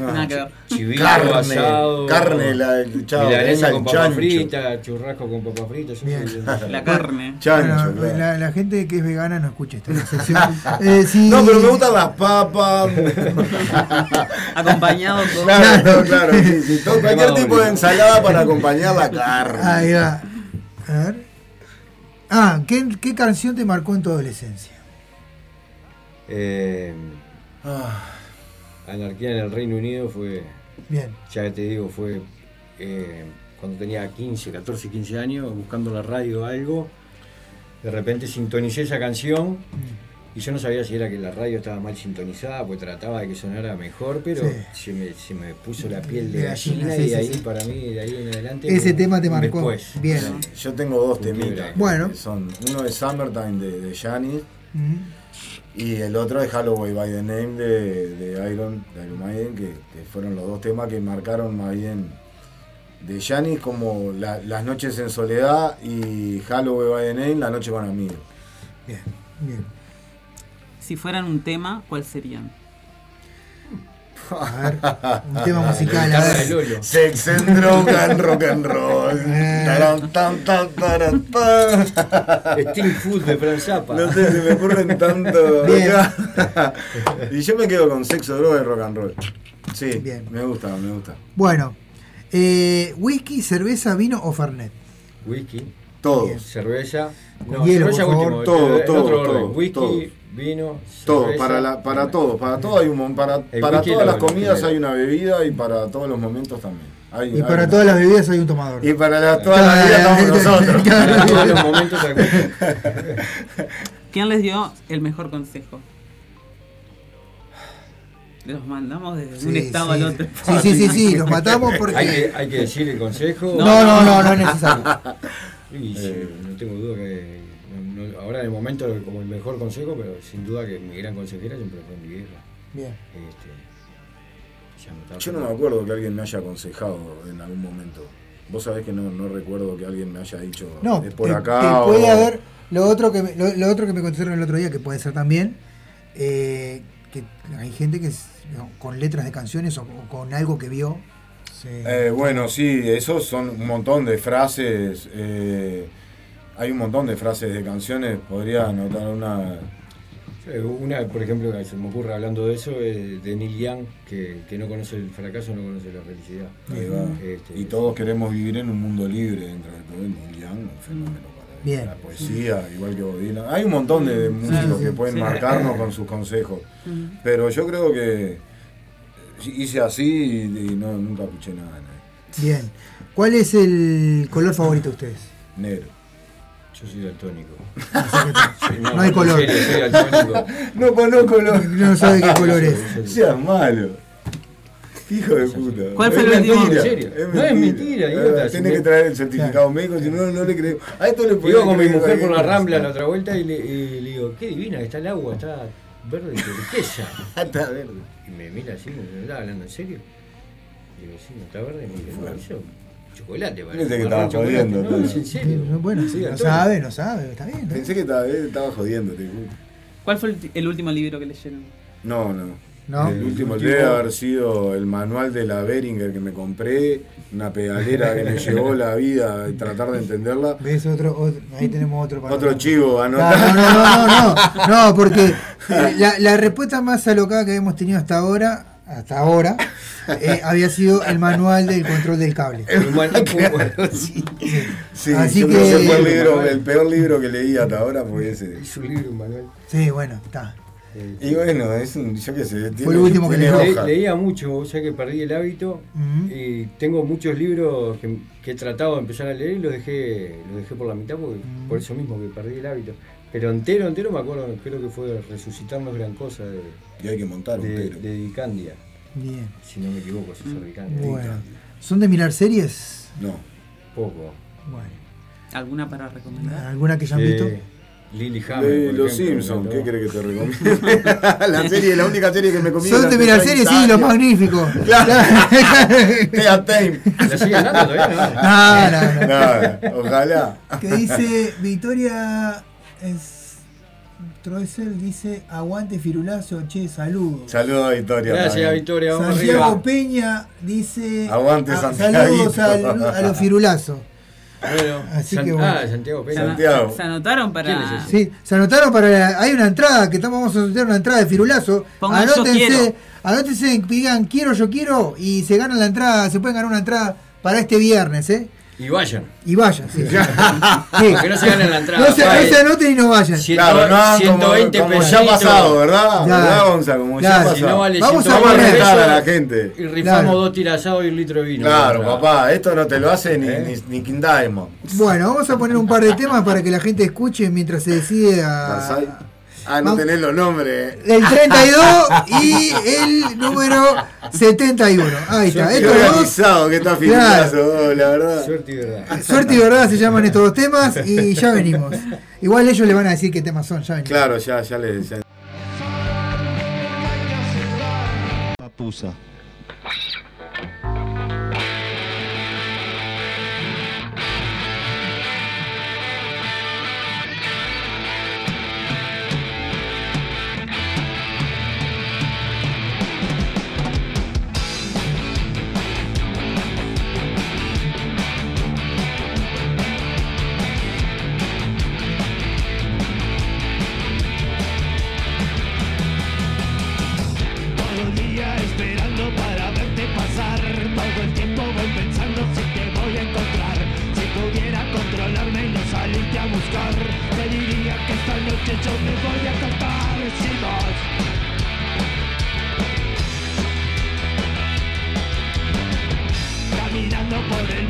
S12: Ah,
S11: Nada que ver.
S22: Chivito,
S12: Carne,
S22: asado,
S12: carne, la- chao,
S22: milanesa con papa frita, churrasco con papa frita. yo
S10: Bien.
S22: soy-
S11: La carne.
S12: Chancho,
S10: Bueno,
S12: claro.
S10: la, la gente que es vegana no escucha esta sección. Eh, si-
S12: No, pero me gustan las papas.
S11: Acompañado con.
S12: Claro, claro, sí, sí, todo- cualquier tipo de ensalada para acompañar la carne.
S10: Ahí va. A ver. Ah, ¿qué, qué canción te marcó en tu adolescencia?
S22: Eh,
S12: Ah,
S22: Anarquía en el Reino Unido fue,
S10: Bien.
S22: ya te digo, fue eh, cuando tenía 15, 14, 15 años, buscando la radio o algo. De repente sintonicé esa canción y yo no sabía si era que la radio estaba mal sintonizada, pues trataba de que sonara mejor, pero
S10: Sí.
S22: se, me, se me puso la piel de
S10: De gallina,
S22: gallina
S10: sí,
S22: y
S10: sí,
S22: ahí
S10: sí.
S22: para mí, de ahí en adelante.
S10: Ese tema te marcó.
S22: después.
S10: Bien.
S12: Yo tengo dos temitas.
S10: Bueno.
S12: que Son, uno es Summertime de, de Janis
S10: Mm.
S12: Y el otro es Holloway by the Name de, Iron, de Iron Maiden, que, fueron los dos temas que marcaron más bien de Janis como la- Las noches en soledad y Holloway by the Name, La noche con amigos.
S10: Bien, bien.
S11: Si fueran un tema, ¿cuál serían?
S10: A ver, un tema musical. A ver.
S12: Sex and droga and rock and roll.
S10: Eh.
S12: Taran, tan, tan, taran, tan.
S22: Food de Frank Zappa.
S12: No sé, se me ocurren tanto.
S10: Bien.
S12: y yo me quedo con sexo, droga y rock and roll. Sí,
S10: Bien.
S12: me gusta, me gusta.
S10: Bueno, eh, whisky, cerveza, vino o fernet.
S22: Whisky.
S12: Todos.
S22: Cerveza. No,
S10: hielo,
S22: cerveza último.
S12: Todo,
S22: el- el
S12: todo,
S22: otro
S12: todo,
S22: Whisky,
S12: todo.
S22: Vino,
S12: Todo,
S22: cerveza.
S12: para, la, para todo, para todo hay un para, para todas las comidas
S22: primero.
S12: hay una bebida y para todos los momentos también. Hay-
S10: Y
S12: hay
S10: para
S12: una-
S10: todas las bebidas hay un tomador.
S12: Y para la- toda la vida estamos nosotros.
S22: Para todos los momentos
S11: ¿Quién les dio el mejor consejo? Los mandamos de un
S10: Sí,
S11: estado
S10: sí.
S11: al otro.
S10: Sí, sí, sí, sí, los matamos porque-
S22: Hay que, hay que decir el consejo.
S10: No, no, no, no es necesario.
S22: Y sí, no tengo duda que. Ahora en el momento como el mejor consejo, pero sin duda que mi gran consejera siempre fue mi vieja.
S10: Bien.
S22: Este, me
S12: Yo no me acuerdo que alguien me haya aconsejado en algún momento. Vos sabés que no, no recuerdo que alguien me haya dicho
S10: No,
S12: es por
S10: te-
S12: acá.
S10: te
S12: o-
S10: puede haber lo otro que me, lo, lo otro que me contestaron el otro día que puede ser también eh, que hay gente que es, no, con letras de canciones o, o con algo que vio se-
S12: Eh, bueno, sí, esos son un montón de frases. eh, hay un montón de frases de canciones. Podría anotar una.
S22: Eh, Una, por ejemplo, que se me ocurre hablando de eso, es de Neil Young, que, que no conoce el fracaso, no conoce la felicidad.
S12: Ahí va.
S22: Este,
S12: y todos queremos vivir en un mundo libre dentro de todo. Neil Young, un fenómeno para
S10: Bien.
S12: la poesía, igual que Bob Dylan. Hay un montón de músicos
S10: sí,
S12: que pueden
S10: sí.
S12: marcarnos con sus consejos. Pero yo creo que hice así y, y no, nunca escuché nada de nadie.
S10: bien ¿cuál es el color favorito de ustedes?
S12: Negro.
S22: Yo soy daltónico.
S10: Sí, no hay color.
S22: serio, soy.
S12: No conozco los.
S10: No sabe qué color es.
S12: Seas malo. Hijo de puta.
S11: ¿Cuál fue
S12: Es
S11: el último?
S12: mentira,
S22: ¿En serio? No es mentira, idiota,
S12: Eh,
S22: si
S12: Tiene que traer el certificado médico, si no, no le creo. A esto le
S22: Iba
S12: podía
S22: con mi mujer por la rambla la otra vuelta y le, y le digo, qué divina que está el agua, está verde y turquesa.
S12: está verde.
S22: Y me mira así, me estaba hablando en serio. Y digo, sí, no está verde, me dice, no, eso chocolate, parece.
S12: Pensé que estaba
S22: chocolate".
S12: jodiendo,
S22: No, es en serio.
S10: No, bueno,
S22: Sí,
S10: no sabe, no sabe, está bien. está bien.
S12: Pensé que estaba, estaba jodiendo.
S11: ¿Cuál fue el, el último libro que leyeron?
S12: No, no.
S10: No.
S12: El último debe haber sido el manual de la Beringer que me compré, una pedalera que me llevó la vida tratar de entenderla.
S10: ¿Ves otro, otro- Ahí tenemos otro para
S12: Otro chivo, anota.
S10: Claro, no, no, no, no, no, porque eh, la, la respuesta más alocada que hemos tenido hasta ahora, hasta ahora, eh, había sido el manual del control del cable.
S22: Un buen- un buen-
S12: Sí,
S10: Así
S12: yo creo
S10: que-
S12: ese fue el, libro, el peor libro que leí hasta ahora fue ese.
S22: Es un libro, un manual.
S10: Sí, bueno, está.
S12: Y bueno, es un, yo qué sé, tiene,
S10: Fue el último que
S12: tiene
S10: leyó.
S12: hoja.
S22: Le- leía mucho, ya que perdí el hábito. Y tengo muchos libros que, que he tratado de empezar a leer y los dejé, los dejé por la mitad porque, por eso mismo que perdí el hábito. Pero entero, entero me acuerdo, creo que fue Resucitarnos Gran Cosa de,
S12: Y hay que montar un
S22: de,
S12: tero.
S22: de Dicandia.
S10: Bien.
S22: Si no me equivoco, César Dicandia.
S10: Bueno. ¿Son de mirar series?
S12: No.
S22: Poco.
S10: Bueno.
S11: ¿Alguna para recomendar?
S10: ¿Alguna que hayan
S22: Sí.
S10: visto?
S22: Lily Hammer.
S12: De
S22: por
S12: Los Simpsons, ¿qué crees que te recomiende? la serie, la única serie que me comí.
S10: Son de mirar
S12: 30
S10: series, sí, magníficos.
S12: Tea Time.
S22: ¿La siguen dando todavía?
S10: No, no, no.
S12: No, ojalá.
S10: Que dice Victoria es Troesel dice aguante firulazo, che, saludos.
S12: Saludos a Victoria.
S22: Gracias,
S12: también.
S22: Victoria. Vamos
S10: Santiago
S22: arriba.
S10: Peña dice
S12: Aguante,
S10: a-
S12: Santiaguito.
S10: saludos al- a, los firulazos.
S22: Bueno,
S10: Así
S22: San-
S10: que bueno.
S22: Ah, Santiago
S11: ¿Se,
S22: Peña.
S12: Santiago.
S11: se anotaron para.?
S22: ¿Quién es ese?
S10: Sí, se anotaron para la- hay una entrada que estamos vamos a sortear una entrada de firulazo.
S11: Pongan yo
S10: anótense,
S11: quiero.
S10: anótense, digan quiero, yo quiero y se ganan la entrada, se pueden ganar una entrada para este viernes, ¿eh?
S22: Y vayan.
S10: Y vayan, sí. Sí.
S22: Que no se ganen la entrada.
S10: No se, no se anoten y no vayan.
S22: Ciento-
S12: Claro, no, como,
S22: 120
S12: como ya ha pasado, ¿verdad?
S10: Claro.
S12: ¿Verdad, Gonza? Como ya
S10: Claro.
S12: ha
S22: Si no vale
S10: Vamos a
S12: Vamos a
S22: 120
S12: rentar a
S22: pesos
S12: la gente.
S22: Y rifamos
S10: Claro.
S22: dos tirasados y un litro de vino.
S12: Claro, papá, esto no te lo hace ni,
S22: ¿Eh?
S12: ni, ni King Diamond.
S10: Bueno, vamos a poner un par de temas para que la gente escuche mientras se decide a.
S12: Ah, no tenés los nombres.
S10: El 32 y el número 71. Ahí está.
S12: Qué
S10: Estos dos,
S12: que está
S10: Claro.
S12: la verdad.
S22: Suerte y verdad.
S10: suerte y verdad se llaman estos dos temas y ya venimos. Igual ellos le van a decir qué temas son, ya venimos.
S12: Claro, ya, ya le. ya-
S23: Papusa.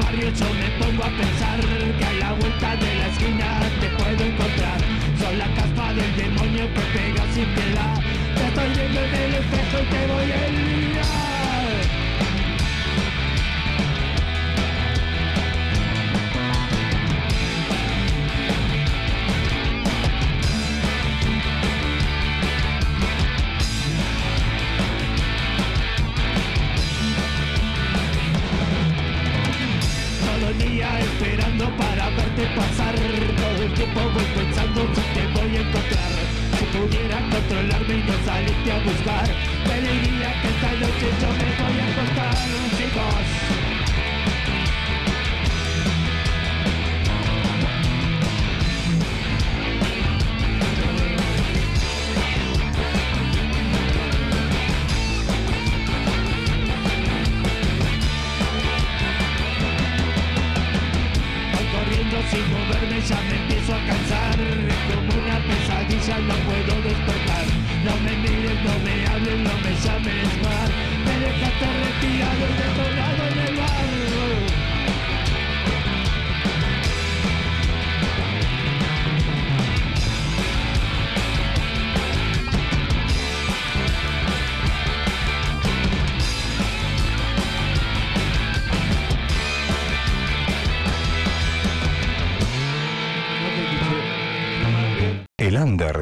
S6: barrio yo me pongo a pensar que a la vuelta de la esquina te puedo encontrar. Son la caspa del demonio que pega sin piedad. Te estoy viendo en el espejo y te voy a ir. esperando para verte pasar. Todo el tiempo voy pensando si te voy a encontrar. Si pudiera controlarme y no salirte a buscar, te diría que esta noche yo me voy a acostar. Si vos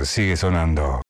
S6: sigue
S5: sonando.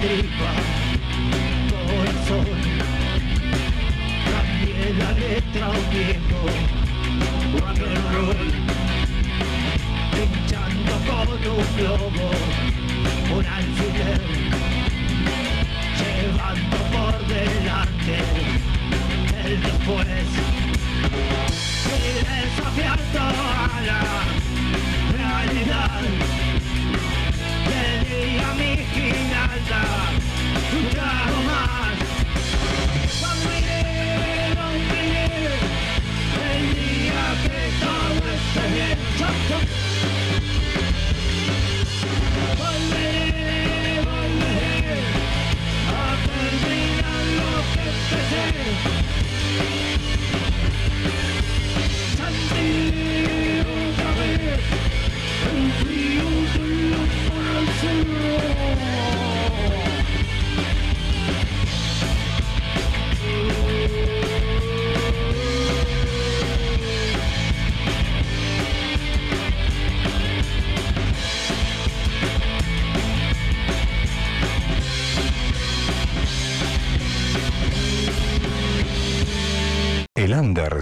S5: Baby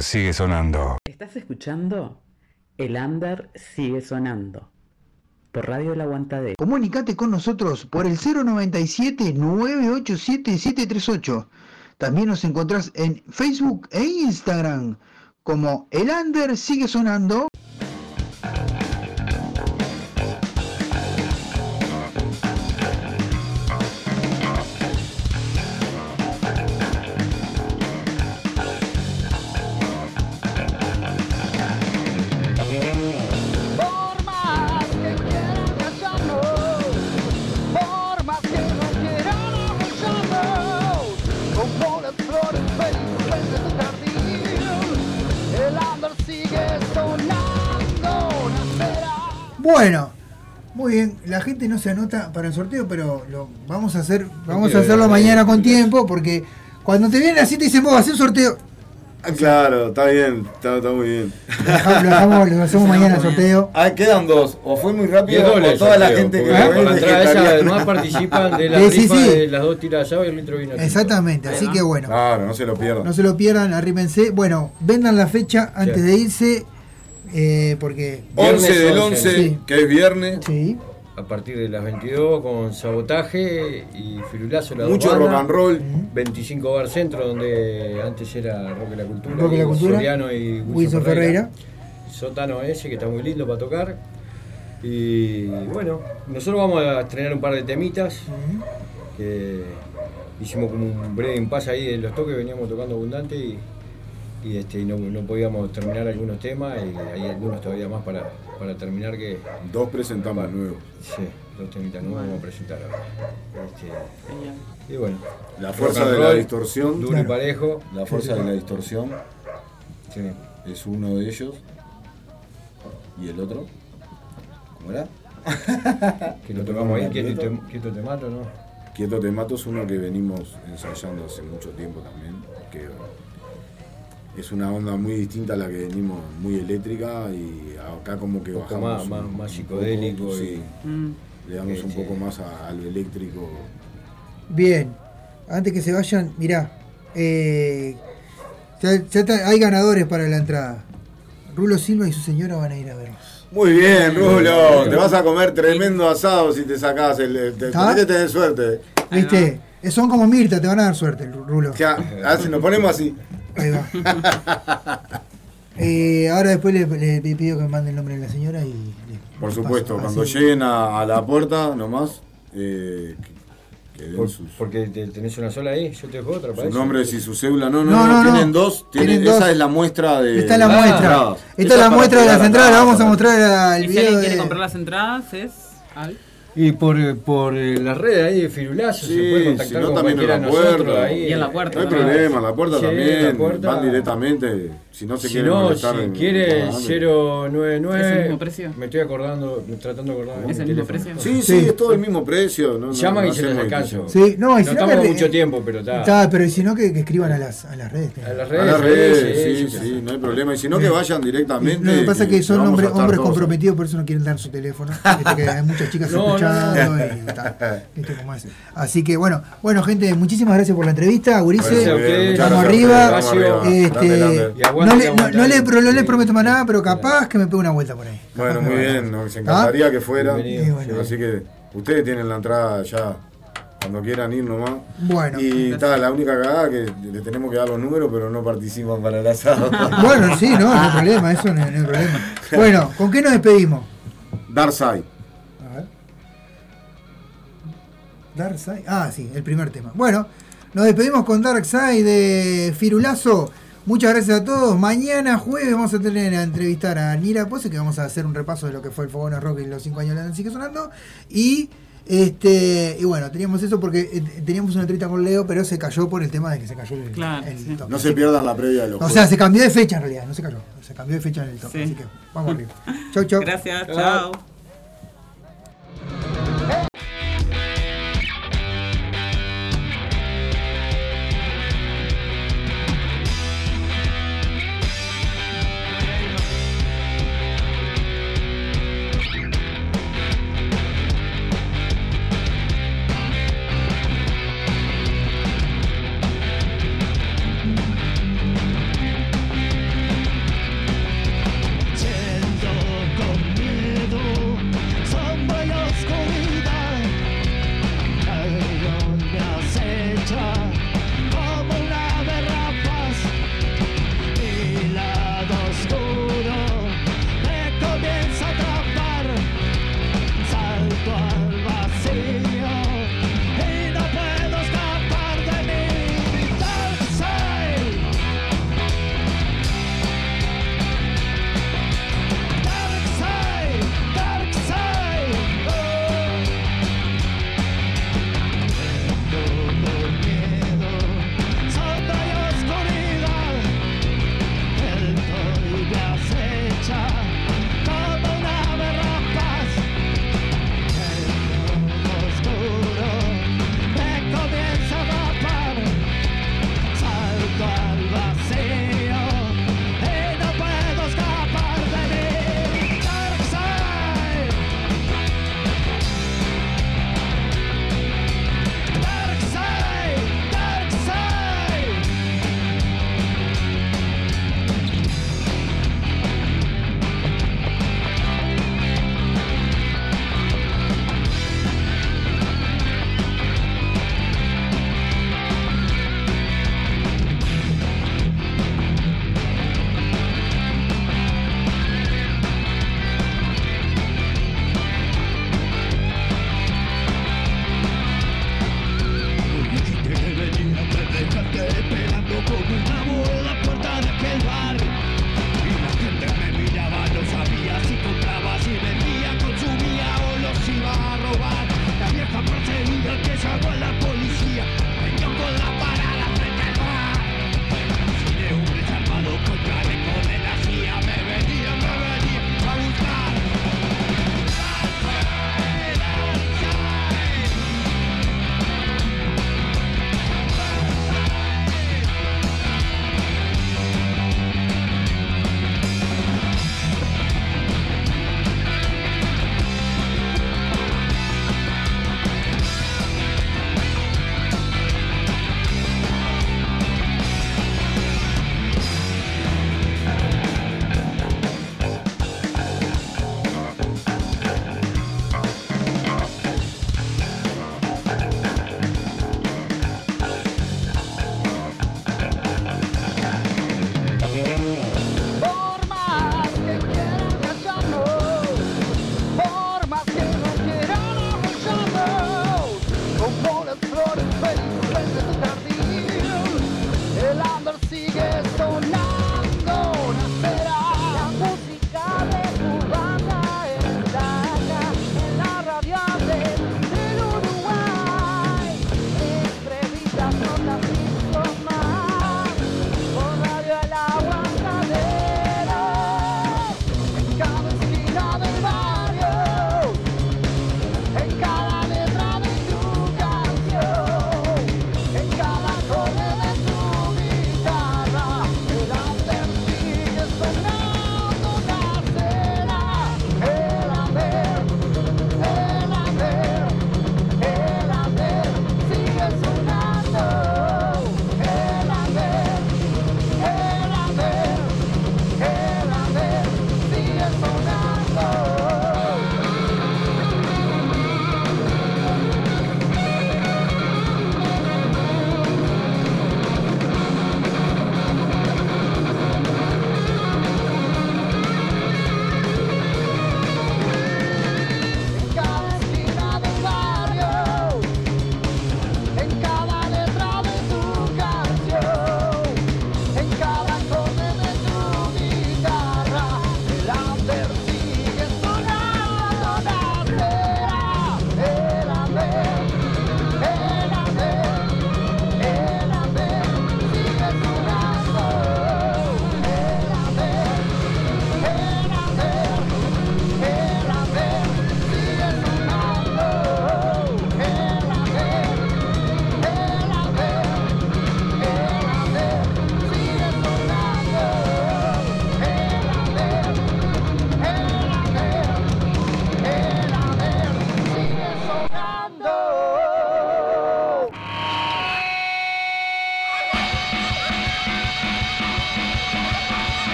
S5: sigue sonando.
S9: ¿Estás escuchando? El under sigue sonando. Por Radio La Aguantadero.
S19: Comunicate con nosotros por el 097-987-738. También nos encontrás en Facebook e Instagram como El Under sigue sonando.
S10: Bueno, muy bien. La gente no se anota para el sorteo, pero lo vamos a hacer, vamos a hacerlo mañana con tiempo, porque cuando te vienen así te dicen, vos, hacer un sorteo.
S12: Ah, Claro, está bien, está, está muy bien.
S10: Lo dejamos, lo dejamos- lo hacemos mañana el sorteo.
S12: Ah, quedan dos. O fue muy rápido o toda la gente que lo
S22: con la entrada esa además participan de la
S10: Sí, sí,
S22: rifa
S10: sí.
S22: de las dos tiras de agua y el de vino.
S10: Exactamente, así que bueno.
S12: Claro, no se lo pierdan.
S10: No se lo pierdan, arrímense. Bueno, vendan la fecha antes
S22: Sí.
S10: de irse, eh, porque...
S12: 11 del
S22: Viernes
S12: 11,
S10: Sí.
S12: que es viernes.
S10: Sí.
S22: A partir de las 22 con sabotaje y firulazo la
S12: Mucho rock and roll.
S22: 25 Bar Centro, donde antes era Rock de la Cultura.
S10: Rock de la
S22: y
S10: Cultura.
S22: Soriano y Wilson,
S10: Wilson Ferreira.
S22: Sótano ese, que está muy lindo para tocar. Y bueno, nosotros vamos a estrenar un par de temitas. Que hicimos como un breve impasse ahí de los toques, veníamos tocando abundante y, y, este, y no, no podíamos terminar algunos temas y hay algunos todavía más para, para terminar que...
S12: Dos presentamos nuevos.
S22: Sí, dos temitas nuevos vamos a presentar ahora. Este, y bueno.
S12: La fuerza de la distorsión.
S22: Duro y parejo.
S12: La fuerza de la distorsión
S22: Sí.
S12: es uno de ellos. ¿Y el otro? ¿Cómo era?
S22: Que lo tocamos ahí, quieto, te, quieto te mato, ¿no?
S12: Quieto te mato es uno que venimos ensayando hace mucho tiempo también. Es una onda muy distinta a la que venimos, muy eléctrica y acá como que
S22: Un poco
S12: bajamos.
S22: más-
S12: un-
S22: más- más
S12: un
S22: psicodélico
S12: poco,
S22: y-
S12: sí.
S11: Mm.
S12: Le damos un poco más a, a lo eléctrico.
S10: Bien, antes que se vayan, mirá, eh, ya, ya está- hay ganadores para la entrada. Rulo Silva y su señora van a ir a vernos.
S12: Muy bien, Rulo. Te vas a comer tremendo asado si te sacás el. Te, tenés que tener suerte.
S10: ¿Viste? Eh, Son como Mirta, te van a dar suerte, Rulo.
S12: Ya, a ver si nos ponemos así.
S10: Ahí va. Eh, ahora después le, le pido que me mande el nombre de la señora y... le-
S12: Por supuesto,
S10: paso.
S12: cuando
S10: Así.
S12: lleguen a, a la puerta nomás, eh, que, que den
S22: Por-
S12: sus,
S22: porque te- tenés una sola ahí, yo te dejo otra para
S12: sus nombres y su cédula. No, no,
S10: No,
S12: no,
S10: no, no.
S12: tienen dos. tienen-
S10: Tienen dos.
S12: Esa es la muestra de.
S10: Esta es la muestra.
S12: entradas.
S10: Esta
S12: Esa
S10: es la muestra de las entradas, la vamos a mostrar al
S11: Y si
S10: video
S11: alguien
S10: de...
S11: quiere comprar las entradas es al
S22: Y por, por eh, las redes ahí de Firulazo
S12: Sí,
S22: se puede
S12: si
S22: contactar
S12: no,
S22: con
S12: también en la
S22: de nosotros
S12: puerta.
S22: ahí.
S11: Y en la puerta
S12: No hay
S11: también.
S12: problema, la puerta
S22: Sí,
S12: también.
S22: la puerta.
S12: Van directamente. Si no se
S22: Si
S12: quieren
S22: no,
S12: molestar.
S22: si
S12: en-
S22: quiere
S12: adelante.
S22: 099.
S11: ¿Es el mismo precio?
S22: Me estoy acordando, tratando de acordarme.
S11: ¿Es el mismo
S22: teléfono.
S11: precio?
S12: Sí, sí, es todo el mismo precio. No, no-
S22: Llama
S12: no
S22: y se les alcanzo.
S10: Sí, no, y si no
S22: estamos
S10: que-
S22: mucho tiempo, pero está.
S10: Está, pero si no que, que escriban a las, a las redes.
S22: A las
S12: A
S22: redes.
S12: las redes,
S22: sí,
S12: sí,
S22: sí,
S12: sí, no hay problema. Y si no, que vayan directamente.
S10: Lo que pasa es que son
S12: a
S10: hombres, hombres
S12: todos.
S10: comprometidos, por eso no quieren dar su teléfono. Que hay muchas chicas escuchando
S22: no.
S10: y tal. Así que bueno, bueno gente, muchísimas gracias por la entrevista, Gurice.
S22: A
S12: a vamos arriba.
S10: Este, No, le, no, le, pero no le prometo más nada, pero capaz que me pegue una vuelta por ahí.
S12: Bueno, muy bien, nos encantaría que fuera.
S10: Bueno.
S12: Así que ustedes tienen la entrada ya cuando quieran ir nomás.
S10: Bueno.
S12: Y tal, la única cagada que le tenemos que dar los números, pero no participan para el asado.
S10: Bueno, sí, no, no hay problema, eso no, no hay problema. Bueno, ¿con qué nos despedimos?
S12: Darkside.
S10: A ver. Darkseid. Ah, sí, el primer tema. Bueno, nos despedimos con Darkseid de Firulazo. Muchas gracias a todos. Mañana jueves vamos a tener a entrevistar a Nira Pose, que vamos a hacer un repaso de lo que fue el Fogón Rock en los 5 años de Sigue Sonando. Y este, y bueno, teníamos eso porque eh, teníamos una entrevista con Leo, pero se cayó por el tema de que se cayó el,
S11: claro,
S10: top.
S12: No se pierdan la previa de los
S10: O sea, se cambió de fecha en realidad, no se cayó. Se cambió de fecha en el
S11: top.
S10: Así que vamos arriba. Chau, chau.
S11: Gracias,
S22: chau.
S11: chau.